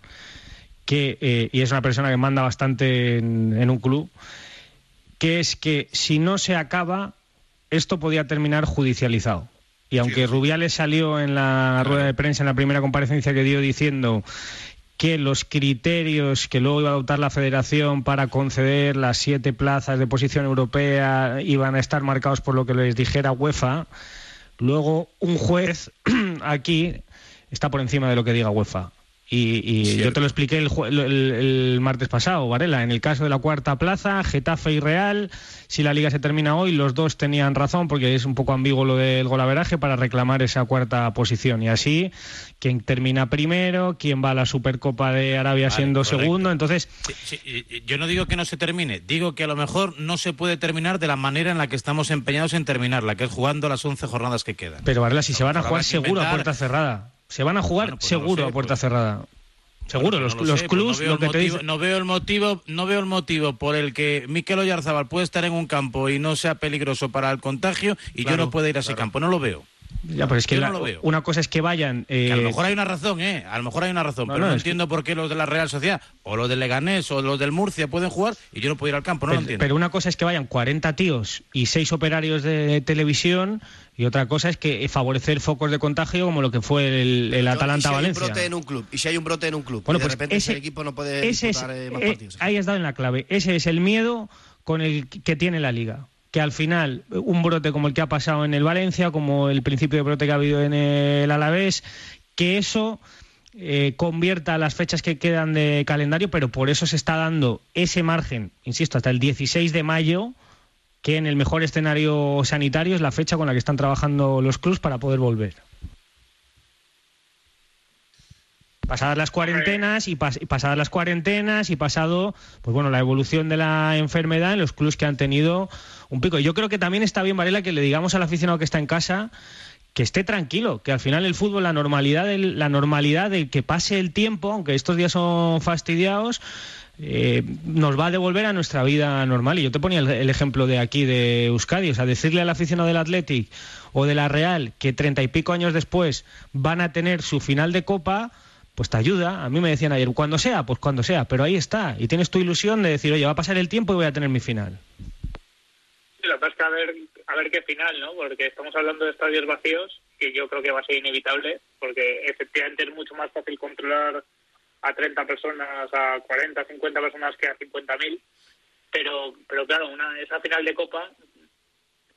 que, eh, y es una persona que manda bastante en, en un club, que es que si no se acaba, esto podía terminar judicializado. Y aunque Rubiales salió en la rueda de prensa, en la primera comparecencia que dio, diciendo que los criterios que luego iba a adoptar la federación para conceder las siete plazas de posición europea iban a estar marcados por lo que les dijera UEFA, Luego, un juez (clears throat) aquí está por encima de lo que diga UEFA. Y, y yo te lo expliqué el, el- martes pasado, Varela. En el caso de la cuarta plaza, Getafe y Real, si la liga se termina hoy, los dos tenían razón porque es un poco ambiguo lo del golaveraje para reclamar esa cuarta posición. Y así, quien termina primero, quien va a la Supercopa de Arabia Vale, siendo correcto. segundo. Entonces, Sí, sí, yo no digo que no se termine, digo que a lo mejor no se puede terminar de la manera en la que estamos empeñados en terminarla, que es jugando las 11 jornadas que quedan. pero Varela, si se van a jugar seguro a puerta cerrada. Se van a jugar pues no seguro sé, a puerta cerrada. Seguro, Pues los, no lo los sé, pues clubs, no veo lo el te motivo- dicen. no veo el motivo, no veo el motivo por el que Mikel Oyarzabal puede estar en un campo y no sea peligroso para el contagio y yo no pueda ir a ese campo, no lo veo. Ya, pero es que Yo la- no lo veo. una cosa es que vayan. Que a lo eh, mejor hay una razón, ¿eh? A lo mejor hay una razón, No, pero no, no es que- entiendo por qué los de la Real Sociedad o los del Leganés o los del Murcia pueden jugar y yo no puedo ir al campo, no lo entiendo. pero una cosa es que vayan 40 tíos y 6 operarios de televisión y otra cosa es que favorecer focos de contagio como lo que fue el, el ¿Y si Atalanta hay un brote en un club? ¿Y si hay un brote en un club? Bueno, y de pues repente ese- ese equipo no puede ese es- eh, más eh, partidos. ahí has dado en la clave. Ese es el miedo con el que tiene la liga. Que al final, un brote como el que ha pasado en el Valencia, como el principio de brote que ha habido en el Alavés, que eso eh, convierta las fechas que quedan de calendario, pero por eso se está dando ese margen, insisto, hasta el 16 de mayo, que en el mejor escenario sanitario es la fecha con la que están trabajando los clubs para poder volver. Pasadas las cuarentenas y, pas- y pasadas las cuarentenas y pasado, pues bueno, la evolución de la enfermedad en los clubes que han tenido un pico. Y yo creo que también está bien, Varela, que le digamos al aficionado que está en casa que esté tranquilo, que al final el fútbol, la normalidad, la normalidad de que pase el tiempo, aunque estos días son fastidiados, eh, nos va a devolver a nuestra vida normal. Y yo te ponía el, ejemplo de aquí de Euskadi, o sea, decirle al aficionado del Athletic o de la Real que treinta y pico años después van a tener su final de Copa, pues te ayuda. A mí me decían ayer, cuando sea, pues cuando sea, pero ahí está. Y tienes tu ilusión de decir, oye, va a pasar el tiempo y voy a tener mi final. Lo que pasa es que a ver, a ver qué final, ¿no? Porque estamos hablando de estadios vacíos y yo creo que va a ser inevitable, porque efectivamente es mucho más fácil controlar a 30 personas, a 40, 50 personas que a 50.000. Pero, pero claro, una, esa final de Copa,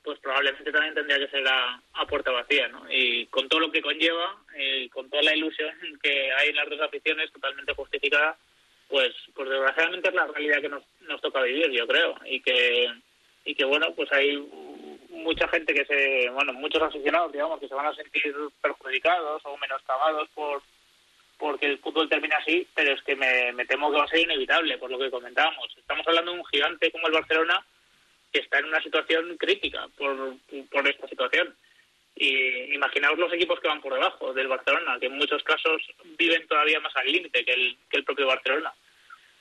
pues probablemente también tendría que ser a, puerta vacía, ¿no? Y con todo lo que conlleva, y con toda la ilusión (laughs) que hay en las dos aficiones totalmente justificada, pues, pues desgraciadamente es la realidad que nos, nos toca vivir, yo creo, y que y que bueno, pues hay mucha gente que se, bueno, muchos aficionados, digamos, que se van a sentir perjudicados o menoscabados por porque el fútbol termina así, pero es que me, me temo que va a ser inevitable, por lo que comentábamos. Estamos hablando de un gigante como el Barcelona que está en una situación crítica por, por esta situación. Y imaginaos los equipos que van por debajo del Barcelona, que en muchos casos viven todavía más al límite que el, que el propio Barcelona.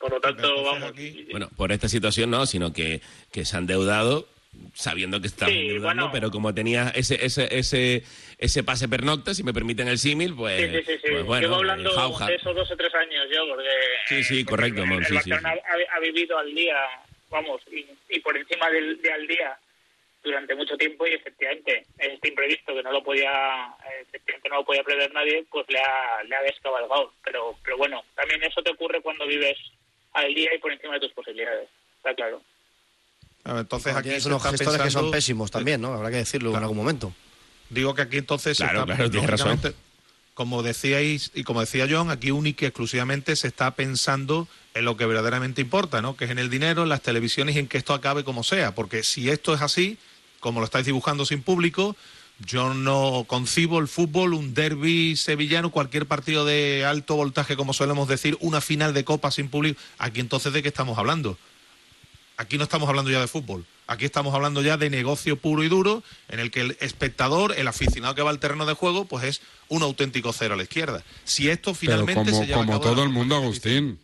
Por lo tanto, vamos. Bueno, por esta situación no, sino que, que se han deudado sabiendo que están Sí, bueno. pero como tenía ese ese ese ese pase pernocta, si me permiten el símil, pues, Sí, sí, sí, pues bueno, Llevo hablando eh, jauja. de esos dos o tres años yo, porque Sí, sí, correcto, Mon, el Barcelona Ha, ha vivido al día, vamos, y, y por encima del, de al día durante mucho tiempo y efectivamente este imprevisto que no lo podía efectivamente no lo podía prever nadie pues le ha, le ha descabalgado pero pero bueno también eso te ocurre cuando vives al día y por encima de tus posibilidades está claro Entonces aquí Tienes se unos está gestores que son pésimos también, ¿no? Habrá que decirlo en algún momento. Digo que aquí entonces se Claro, está, razón. lógicamente, como decíais y como decía John, aquí única y exclusivamente se está pensando en lo que verdaderamente importa, ¿no? Que es en el dinero, en las televisiones y en que esto acabe como sea, porque si esto es así, como lo estáis dibujando sin público, yo no concibo el fútbol, un derby sevillano, cualquier partido de alto voltaje, como solemos decir, una final de copa sin público. Aquí entonces, ¿de qué estamos hablando? Aquí no estamos hablando ya de fútbol. Aquí estamos hablando ya de negocio puro y duro, en el que el espectador, el aficionado que va al terreno de juego, pues es un auténtico cero a la izquierda. Si esto Pero finalmente como, se lleva a como cabo de todo el mundo, Agustín.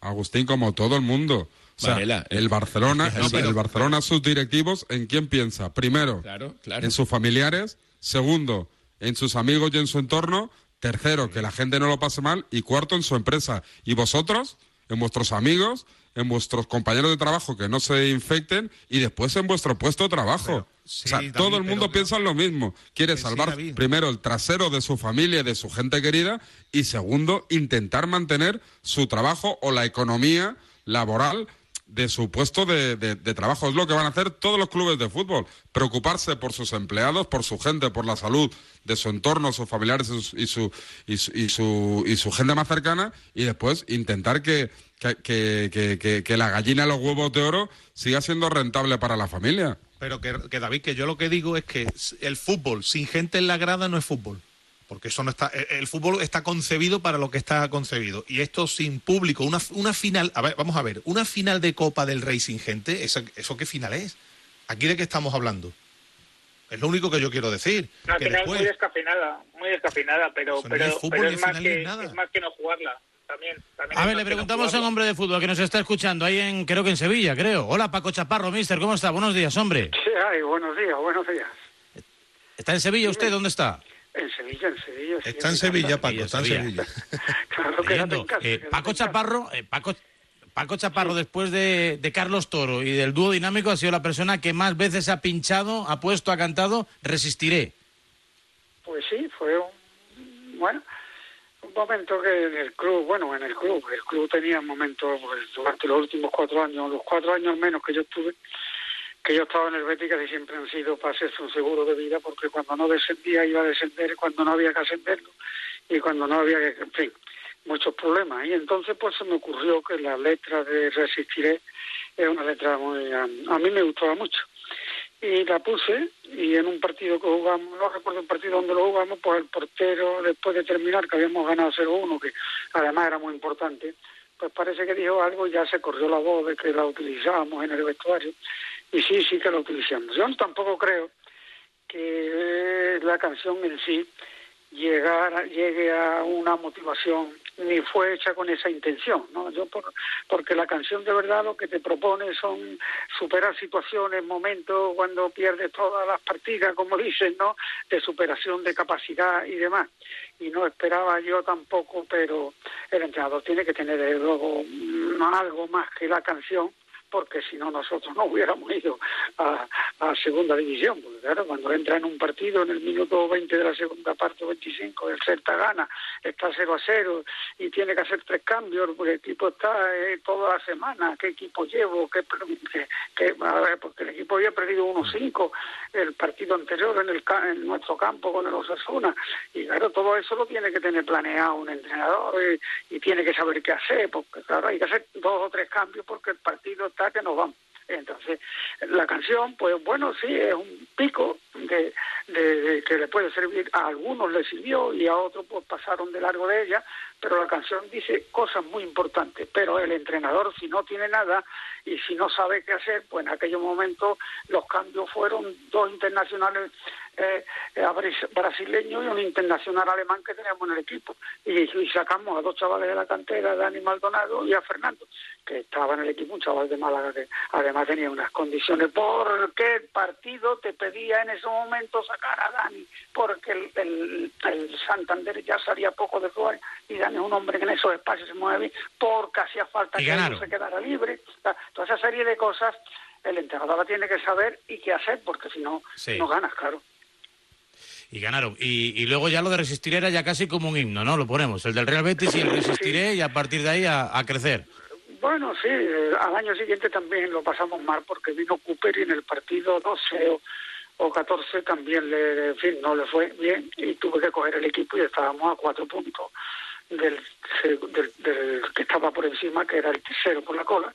Agustín, como todo el mundo. O sea, Varela, el Barcelona, (laughs) el, el Barcelona, sus directivos, ¿en quién piensa? Primero, Claro, claro. en sus familiares. Segundo, en sus amigos y en su entorno. Tercero, que la gente no lo pase mal. Y cuarto, en su empresa. Y vosotros, en vuestros amigos, en vuestros compañeros de trabajo que no se infecten. Y después en vuestro puesto de trabajo. sí, o sea, David, todo el mundo piensa en lo mismo. Quiere sí, salvar primero el trasero de su familia y de su gente querida. Y segundo, intentar mantener su trabajo o la economía laboral de su puesto de, de- de trabajo. Es lo que van a hacer todos los clubes de fútbol. Preocuparse por sus empleados, por su gente, por la salud de su entorno, sus familiares y su, y su, y su, y su gente más cercana y después intentar que, que, que- que- que- la gallina de los huevos de oro siga siendo rentable para la familia. Pero que, que, David, que yo lo que digo es que el fútbol sin gente en la grada no es fútbol. Porque eso no está. El, el fútbol está concebido para lo que está concebido. Y esto sin público, una, una final. A ver, vamos a ver, una final de Copa del Rey sin gente, ¿eso, ¿eso qué final es? ¿Aquí de qué estamos hablando? Es lo único que yo quiero decir. Una que final después- muy descafeinada, muy descafeinada, pero, no pero, es fútbol, pero es, más que, nada. es más que no jugarla. También, también A ver, le preguntamos a un hombre de fútbol que nos está escuchando ahí en, creo que en Sevilla, creo. Hola, Paco Chaparro, mister, ¿cómo está? Buenos días, hombre. Sí, ay, buenos días, buenos días. ¿Está en Sevilla usted? ¿Dónde está? En Sevilla, en Sevilla. sí, Está en Sevilla, casa. Paco, está en Sevilla. (laughs) Claro, Leyendo, en casa, eh, Paco. Chaparro, eh, Paco, Paco Chaparro después de, de Carlos Toro y del dúo dinámico ha sido la persona que más veces ha pinchado, ha puesto, ha cantado, resistiré. Pues sí, fue un, bueno, momento que en el club, bueno, en el club, el club tenía momentos, pues, durante los últimos cuatro años, los cuatro años menos que yo estuve, que yo estaba en el Betis, casi siempre han sido para hacerse un seguro de vida, porque cuando no descendía iba a descender, cuando no había que ascenderlo, y cuando no había que, en fin, muchos problemas. Y entonces pues se me ocurrió que la letra de Resistiré es una letra muy, a, a mí me gustaba mucho. Y la puse y en un partido que jugamos, no recuerdo el partido donde lo jugamos, pues el portero, después de terminar, que habíamos ganado 0-1, que además era muy importante, pues parece que dijo algo y ya se corrió la voz de que la utilizábamos en el vestuario. Y sí, sí que la utilizamos. Yo tampoco creo que la canción en sí llegar, llegue a una motivación ni fue hecha con esa intención, ¿no? Yo por, porque la canción de verdad lo que te propone son superar situaciones, momentos cuando pierdes todas las partidas, como (laughs) dicen, ¿no? De superación de capacidad y demás. Y no esperaba yo tampoco, pero el entrenador tiene que tener luego algo más que la canción porque si no nosotros no hubiéramos ido a, a segunda división, porque claro, cuando entra en un partido en el minuto 20 de la segunda parte o 25, el Celta gana, está 0 a 0 y tiene que hacer tres cambios, porque el equipo está eh, toda la semana, qué equipo llevo, qué, qué- qué- a ver, porque el equipo había perdido 1-5 el partido anterior en, el, en nuestro campo con el Osasuna, y claro, todo eso lo tiene que tener planeado un entrenador y, y tiene que saber qué hacer, porque claro, hay que hacer dos o tres cambios porque el partido que nos vamos. Entonces, la canción, pues bueno, sí, es un pico de, de- que le puede servir, a algunos le sirvió y a otros pues pasaron de largo de ella, pero la canción dice cosas muy importantes, pero el entrenador si no tiene nada y si no sabe qué hacer, pues en aquellos momentos los cambios fueron dos internacionales eh, eh, bras- brasileños y un internacional alemán que teníamos en el equipo y, y sacamos a dos chavales de la cantera, Dani Maldonado y a Fernando, que estaba en el equipo, un chaval de Málaga que además tenía unas condiciones, porque el partido te pedía en ese momento sacar a Dani, porque el, el, el Santander ya salía poco de jugar y Dani es un hombre que en esos espacios se mueve, porque hacía falta que no se quedara libre, O sea, toda esa serie de cosas el entrenador la tiene que saber y qué hacer, porque si no, Sí. no ganas, claro. Y ganaron. Y, y luego ya lo de resistiré era ya casi como un himno, ¿no? Lo ponemos. El del Real Betis y el resistiré y a partir de ahí a, a crecer. Bueno, sí, eh, al año siguiente también lo pasamos mal porque vino Cooper y en el partido 12 o, o 14 también le, en fin, no le fue bien y tuve que coger el equipo y estábamos a cuatro puntos del, del, del que estaba por encima, que era el tercero por la cola,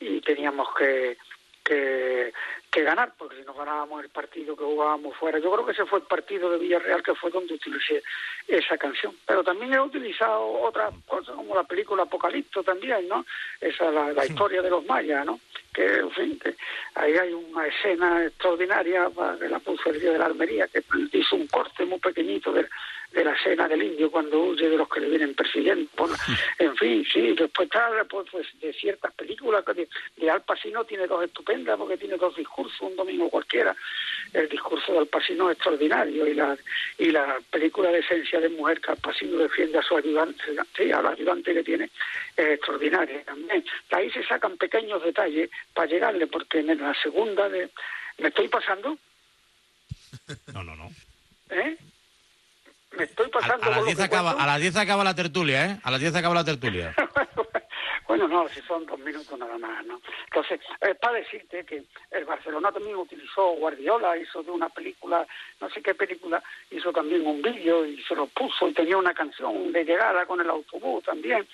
y teníamos que, que, que ganar, porque si no ganábamos el partido que jugábamos fuera. Yo creo que ese fue el partido de Villarreal que fue donde utilicé esa canción. Pero también he utilizado otras cosas como la película Apocalipto también, ¿no? Esa la, la historia de los mayas, ¿no? Que, en fin, que ahí hay una escena extraordinaria que la puso el día de la armería, que hizo un corte muy pequeñito de, de la escena del indio cuando huye de los que le vienen persiguiendo. La- (laughs) en fin, sí, después está pues, pues, de ciertas películas, que de, de Al Pacino tiene dos estupendas porque tiene dos discursos, un domingo cualquiera. El discurso de Al Pacino es extraordinario y la, y la película de esencia de mujer que Al Pacino defiende a su ayudante, sí, al ayudante que tiene, es extraordinaria también. De ahí se sacan pequeños detalles para llegarle, porque en la segunda de... ¿Me estoy pasando? (laughs) No, no, no. ¿Eh? Me estoy A, pasando a las con lo 10 que acaba, a las 10 acaba la tertulia, ¿eh? A las 10 acaba la tertulia. (laughs) Bueno, no, si son dos minutos nada más, ¿no? Entonces, es para decirte que el Barcelona también utilizó Guardiola, hizo de una película, no sé qué película, hizo también un vídeo y se lo puso y tenía una canción de llegada con el autobús también.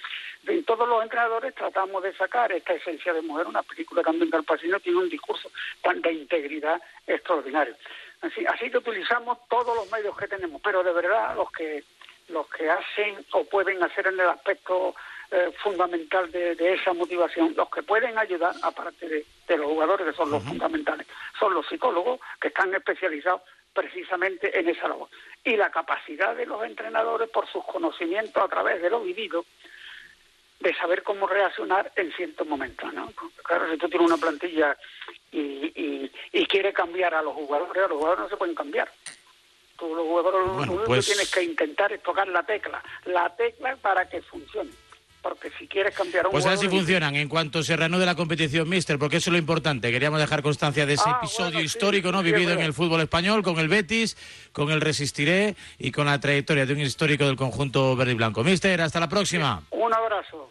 En todos los entrenadores tratamos de sacar esta esencia de mujer, una película también que Al Pacino tiene un discurso tan de integridad extraordinario. Así, así que utilizamos todos los medios que tenemos, pero de verdad los que los que hacen o pueden hacer en el aspecto eh, fundamental de, esa motivación, los que pueden ayudar, aparte de, los jugadores, que son los fundamentales, son los psicólogos que están especializados precisamente en esa labor. Y la capacidad de los entrenadores, por sus conocimientos a través de lo vivido, de saber cómo reaccionar en ciertos momentos. ¿no? claro, si tú tienes una plantilla y, y, y quieres cambiar a los jugadores, a los jugadores no se pueden cambiar. Tú, los jugadores, lo único que tienes que intentar es tocar la tecla, la tecla para que funcione porque si quieres cambiar un Pues así funcionan en cuanto se reanude la competición, mister, porque eso es lo importante. Queríamos dejar constancia de ese Ah, episodio histórico, ¿no? Vivido en el fútbol español, con el Betis, con el Resistiré y con la trayectoria de un histórico del conjunto verde y blanco. Mister, hasta la próxima. Un abrazo.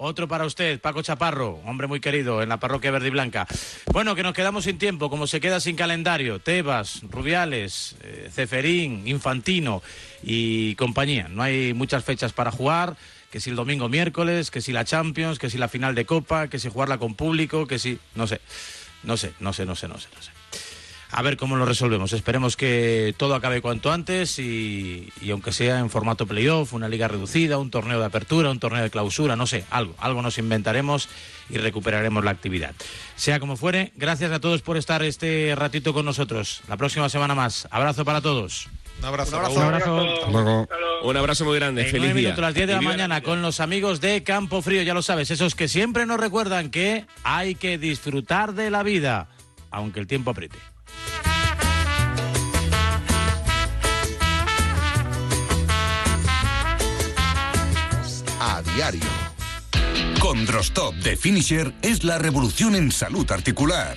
Otro para usted, Paco Chaparro, hombre muy querido en la parroquia verde y blanca. Bueno, que nos quedamos sin tiempo, como se queda sin calendario, Tebas, Rubiales, eh, Ceferín, Infantino y compañía. No hay muchas fechas para jugar, que si el domingo miércoles, que si la Champions, que si la final de Copa, que si jugarla con público, que si... No sé, no sé, no sé, no sé, no sé, no sé. A ver cómo lo resolvemos. Esperemos que todo acabe cuanto antes y, y aunque sea en formato playoff, una liga reducida, un torneo de apertura, un torneo de clausura, no sé, algo, algo nos inventaremos y recuperaremos la actividad. Sea como fuere, gracias a todos por estar este ratito con nosotros. La próxima semana más. Abrazo para todos. Un abrazo. Un abrazo. Un abrazo muy grande. En Feliz nueve día. minutos, las 10 de la Y mañana, con los amigos de Campo Frío, ya lo sabes, esos que siempre nos recuerdan que hay que disfrutar de la vida, aunque el tiempo apriete. A diario. Condrostop de Finisher es la revolución en salud articular.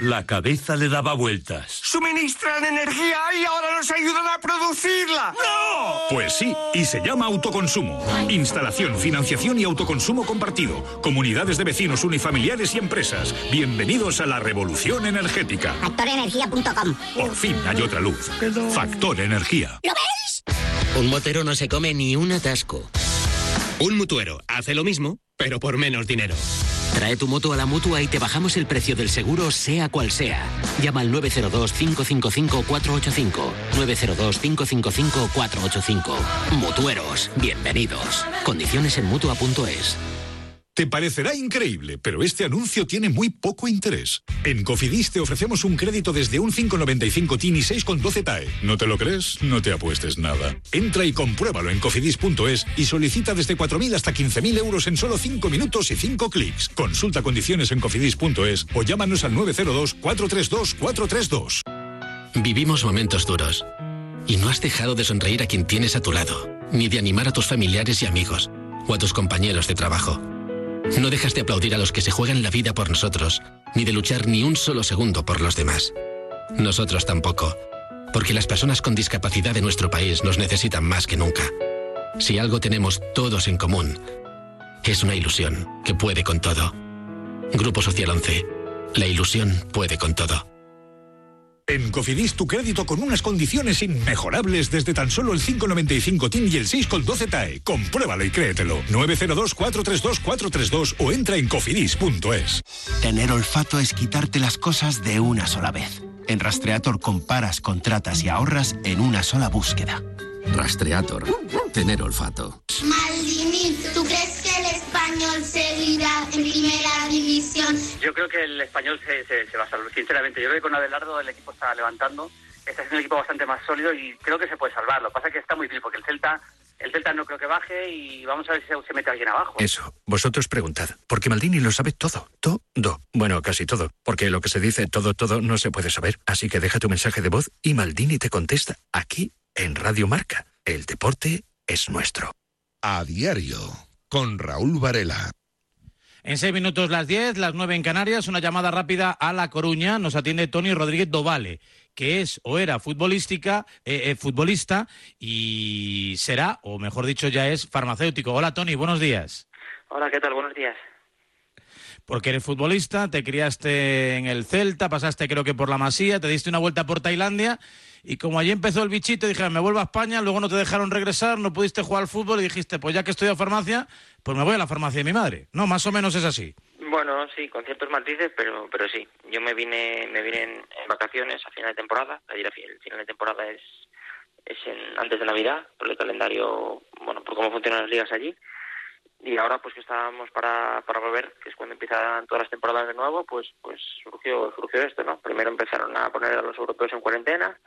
La cabeza le daba vueltas. Suministran energía y ahora nos ayudan a producirla. ¡No! Pues sí, y se llama autoconsumo. Instalación, financiación y autoconsumo compartido. Comunidades de vecinos unifamiliares y empresas. Bienvenidos a la revolución energética. Factorenergía.com Por fin hay otra luz. Factor Energía. ¿Lo veis? Un motero no se come ni un atasco. Un mutuero hace lo mismo, pero por menos dinero. Trae tu moto a la mutua y te bajamos el precio del seguro, sea cual sea. Llama al 902-555-485. 902-555-485. Mutueros, bienvenidos. Condiciones en mutua.es. Te parecerá increíble, pero este anuncio tiene muy poco interés. En Cofidis te ofrecemos un crédito desde un 595 TIN y 6,12 TAE. ¿No te lo crees? No te apuestes nada. Entra y compruébalo en cofidis.es y solicita desde 4.000 hasta 15.000 euros en solo 5 minutos y 5 clics. Consulta condiciones en cofidis.es o llámanos al 902-432-432. Vivimos momentos duros. Y no has dejado de sonreír a quien tienes a tu lado, ni de animar a tus familiares y amigos, o a tus compañeros de trabajo. No dejas de aplaudir a los que se juegan la vida por nosotros, ni de luchar ni un solo segundo por los demás. Nosotros tampoco, porque las personas con discapacidad de nuestro país nos necesitan más que nunca. Si algo tenemos todos en común, es una ilusión que puede con todo. Grupo Social 11. La ilusión puede con todo. En Cofidis tu crédito con unas condiciones inmejorables desde tan solo el 595 TIN y el 6,12 TAE. Compruébalo y créetelo. 902-432-432 o entra en cofidis.es. Tener olfato es quitarte las cosas de una sola vez. En Rastreator comparas, contratas y ahorras en una sola búsqueda. Rastreator. Tener olfato. Maldini, ¿tú crees español seguirá en primera división? Yo creo que el español se, se- se va a salvar, sinceramente. Yo creo que con Adelardo el equipo está levantando, está siendo un equipo bastante más sólido y creo que se puede salvar. Lo que pasa es que está muy bien porque el Celta, el Celta no creo que baje y vamos a ver si se, se mete alguien abajo. Eso, vosotros preguntad, porque Maldini lo sabe todo, todo, bueno, casi todo, porque lo que se dice todo, todo no se puede saber, así que deja tu mensaje de voz y Maldini te contesta aquí en Radio Marca. El deporte es nuestro. A diario, con Raúl Varela. En seis minutos las diez, las nueve en Canarias, una llamada rápida a La Coruña. Nos atiende Tony Rodríguez Dovale, que es o era futbolística, eh, eh, futbolista y será, o mejor dicho, ya es farmacéutico. Hola Tony, buenos días. Hola, ¿qué tal? Buenos días. Porque eres futbolista, te criaste en el Celta, pasaste creo que por la Masía, te diste una vuelta por Tailandia y como allí empezó el bichito, dije, me vuelvo a España, luego no te dejaron regresar, no pudiste jugar al fútbol y dijiste, pues ya que estudio farmacia, pues me voy a la farmacia de mi madre. No, más o menos es así. Bueno, sí, con ciertos matices, pero pero sí. Yo me vine me vine en, vacaciones a final de temporada. El final de temporada es es en, antes de Navidad, por el calendario, bueno, por cómo funcionan las ligas allí. Y ahora, pues que estábamos para, para volver, que es cuando empiezan todas las temporadas de nuevo, pues pues surgió surgió esto, ¿no? Primero empezaron a poner a los europeos en cuarentena,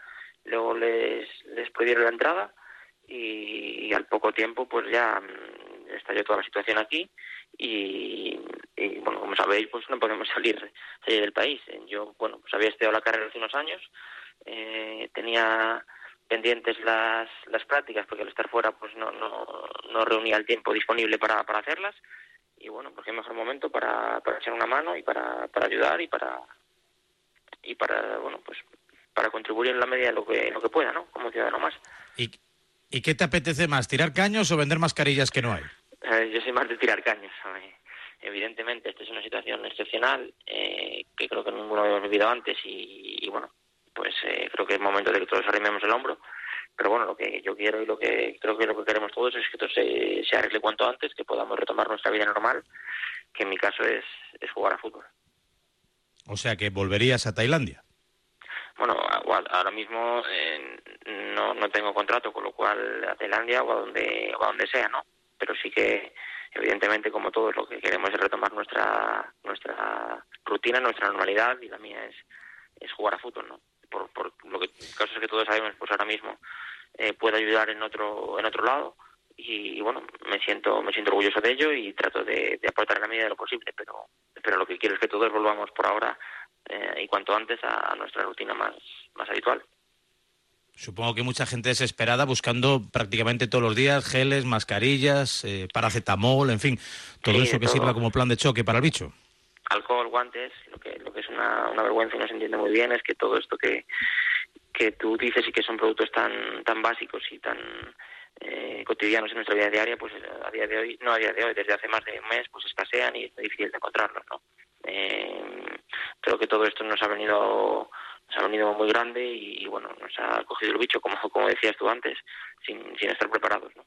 luego les, les prohibieron la entrada y, al poco tiempo pues ya mm, estalló toda la situación aquí y, bueno, como sabéis pues no podemos (laughs) salir, salir del país. Yo, bueno, pues había estudiado la carrera hace unos años, eh, tenía pendientes las, las prácticas porque al estar fuera pues no, no, no reunía el tiempo disponible para, para hacerlas y bueno, pues qué mejor momento para, para echar una mano y para, para ayudar y para y para bueno pues para contribuir en la medida de lo que, lo que pueda, ¿no? Como ciudadano más. ¿Y, ¿Y qué te apetece más, tirar caños o vender mascarillas que no hay? Eh, yo soy más de tirar caños. Evidentemente, esta es una situación excepcional eh, que creo que ninguno habíamos vivido antes y, bueno, pues eh, creo que es momento de que todos arrimemos el hombro. Pero bueno, lo que yo quiero y lo que creo que lo que queremos todos es que esto se, se arregle cuanto antes, que podamos retomar nuestra vida normal, que en mi caso es, es jugar a fútbol. O sea que volverías a Tailandia. Bueno, ahora mismo eh, no, no tengo contrato, con lo cual a Tailandia o a donde, o a donde sea, ¿no? Pero sí que, evidentemente, como todos, lo que queremos es retomar nuestra nuestra rutina, nuestra normalidad, y la mía es, es jugar a fútbol, ¿no? Por, por lo que casos que todos sabemos, pues ahora mismo eh, puedo ayudar en otro en otro lado y, bueno, me siento me siento orgulloso de ello y trato de, de aportar en la medida de lo posible, pero pero lo que quiero es que todos volvamos por ahora eh, y cuanto antes a, nuestra rutina más, más habitual. Supongo que mucha gente desesperada buscando prácticamente todos los días geles, mascarillas, eh, paracetamol, en fin, todo eso que sirva como plan de choque para el bicho. Alcohol, guantes, lo que, lo que es una, una vergüenza y no se entiende muy bien es que todo esto que, que tú dices y que son productos tan, tan básicos y tan eh, cotidianos en nuestra vida diaria, pues a día de hoy, no a día de hoy, desde hace más de un mes, pues escasean y es difícil de encontrarlos, ¿no? Eh, creo que todo esto nos ha venido nos ha venido muy grande y, bueno nos ha cogido el bicho como (laughs) como decías tú antes sin, sin estar preparados ¿no?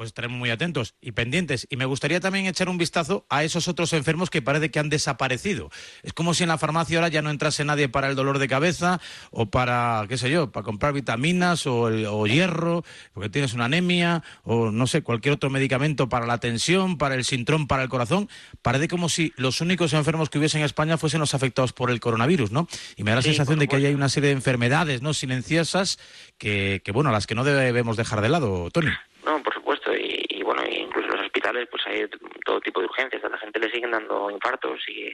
Pues estaremos muy atentos y pendientes. Y me gustaría también echar un vistazo a esos otros enfermos que parece que han desaparecido. Es como si en la farmacia ahora ya no entrase nadie para el dolor de cabeza o para, qué sé yo, para comprar vitaminas o, hierro, porque tienes una anemia o no sé, cualquier otro medicamento para la tensión, para el sintrón, para el corazón. Parece como si los únicos enfermos que hubiese en España fuesen los afectados por el coronavirus, ¿no? Y me da la sensación de que hay una serie de enfermedades, ¿no? Silenciosas que, que, bueno, a las que no debemos dejar de lado, Tony. No, por supuesto, y, bueno, incluso en los hospitales pues hay todo tipo de urgencias, a la gente le siguen dando infartos y,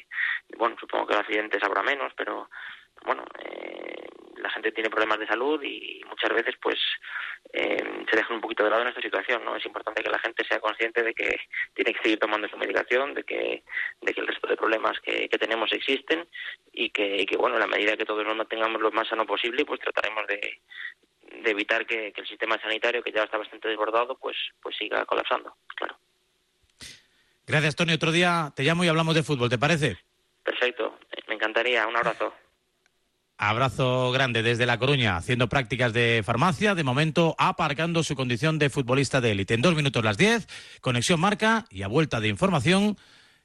bueno, supongo que los accidentes habrá menos, pero bueno, eh, la gente tiene problemas de salud y muchas veces pues eh, se deja un poquito de lado en esta situación, ¿no? Es importante que la gente sea consciente de que tiene que seguir tomando su medicación, de que, de que el resto de problemas que, que tenemos existen y que, que, bueno, en la medida que todos nos mantengamos lo más sano posible, pues trataremos de, de evitar que, el sistema sanitario, que ya está bastante desbordado, pues, pues siga colapsando, claro. Gracias, Tony. Otro día te llamo y hablamos de fútbol, ¿te parece? Perfecto, me encantaría. Un abrazo. Abrazo grande desde La Coruña, haciendo prácticas de farmacia, de momento aparcando su condición de futbolista de élite. En dos minutos las diez, conexión marca y a vuelta de información,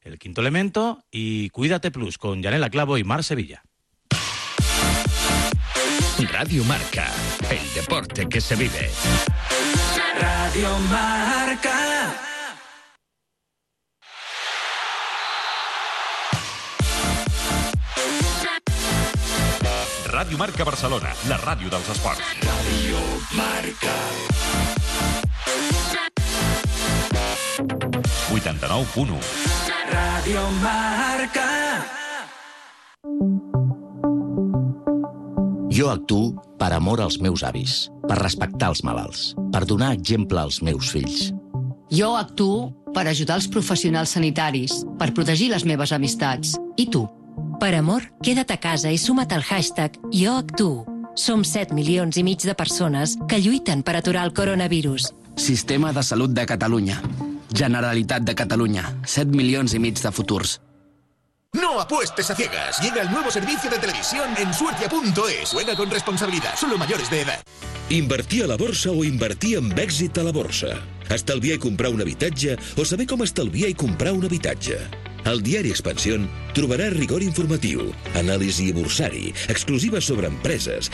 el quinto elemento y Cuídate Plus con Yanela Clavo y Mar Sevilla. Radio Marca, el deporte que se vive. Radio Marca. Radio Marca Barcelona, la ràdio dels esports. Radio Marca. 89.1 Radio Marca. Jo actuo per amor als meus avis, per respectar els malalts, per donar exemple als meus fills. Jo actuo per ajudar els professionals sanitaris, per protegir les meves amistats. I tu? Per amor, queda't a casa i suma't al hashtag Jo actuo. Som 7 milions i mig de persones que lluiten per aturar el coronavirus. Sistema de Salut de Catalunya. Generalitat de Catalunya. 7 milions i mig de futurs. No apuestes a ciegas. Llega el nuevo servicio de televisión en suertia.es. Juega con responsabilidad. Solo mayores de edad. Invertir a la borsa o invertir amb èxit a la borsa. Estalviar i comprar un habitatge o saber com estalviar i comprar un habitatge. Al diari Expansión trobaràs rigor informatiu, anàlisi borsari, exclusiva sobre empreses,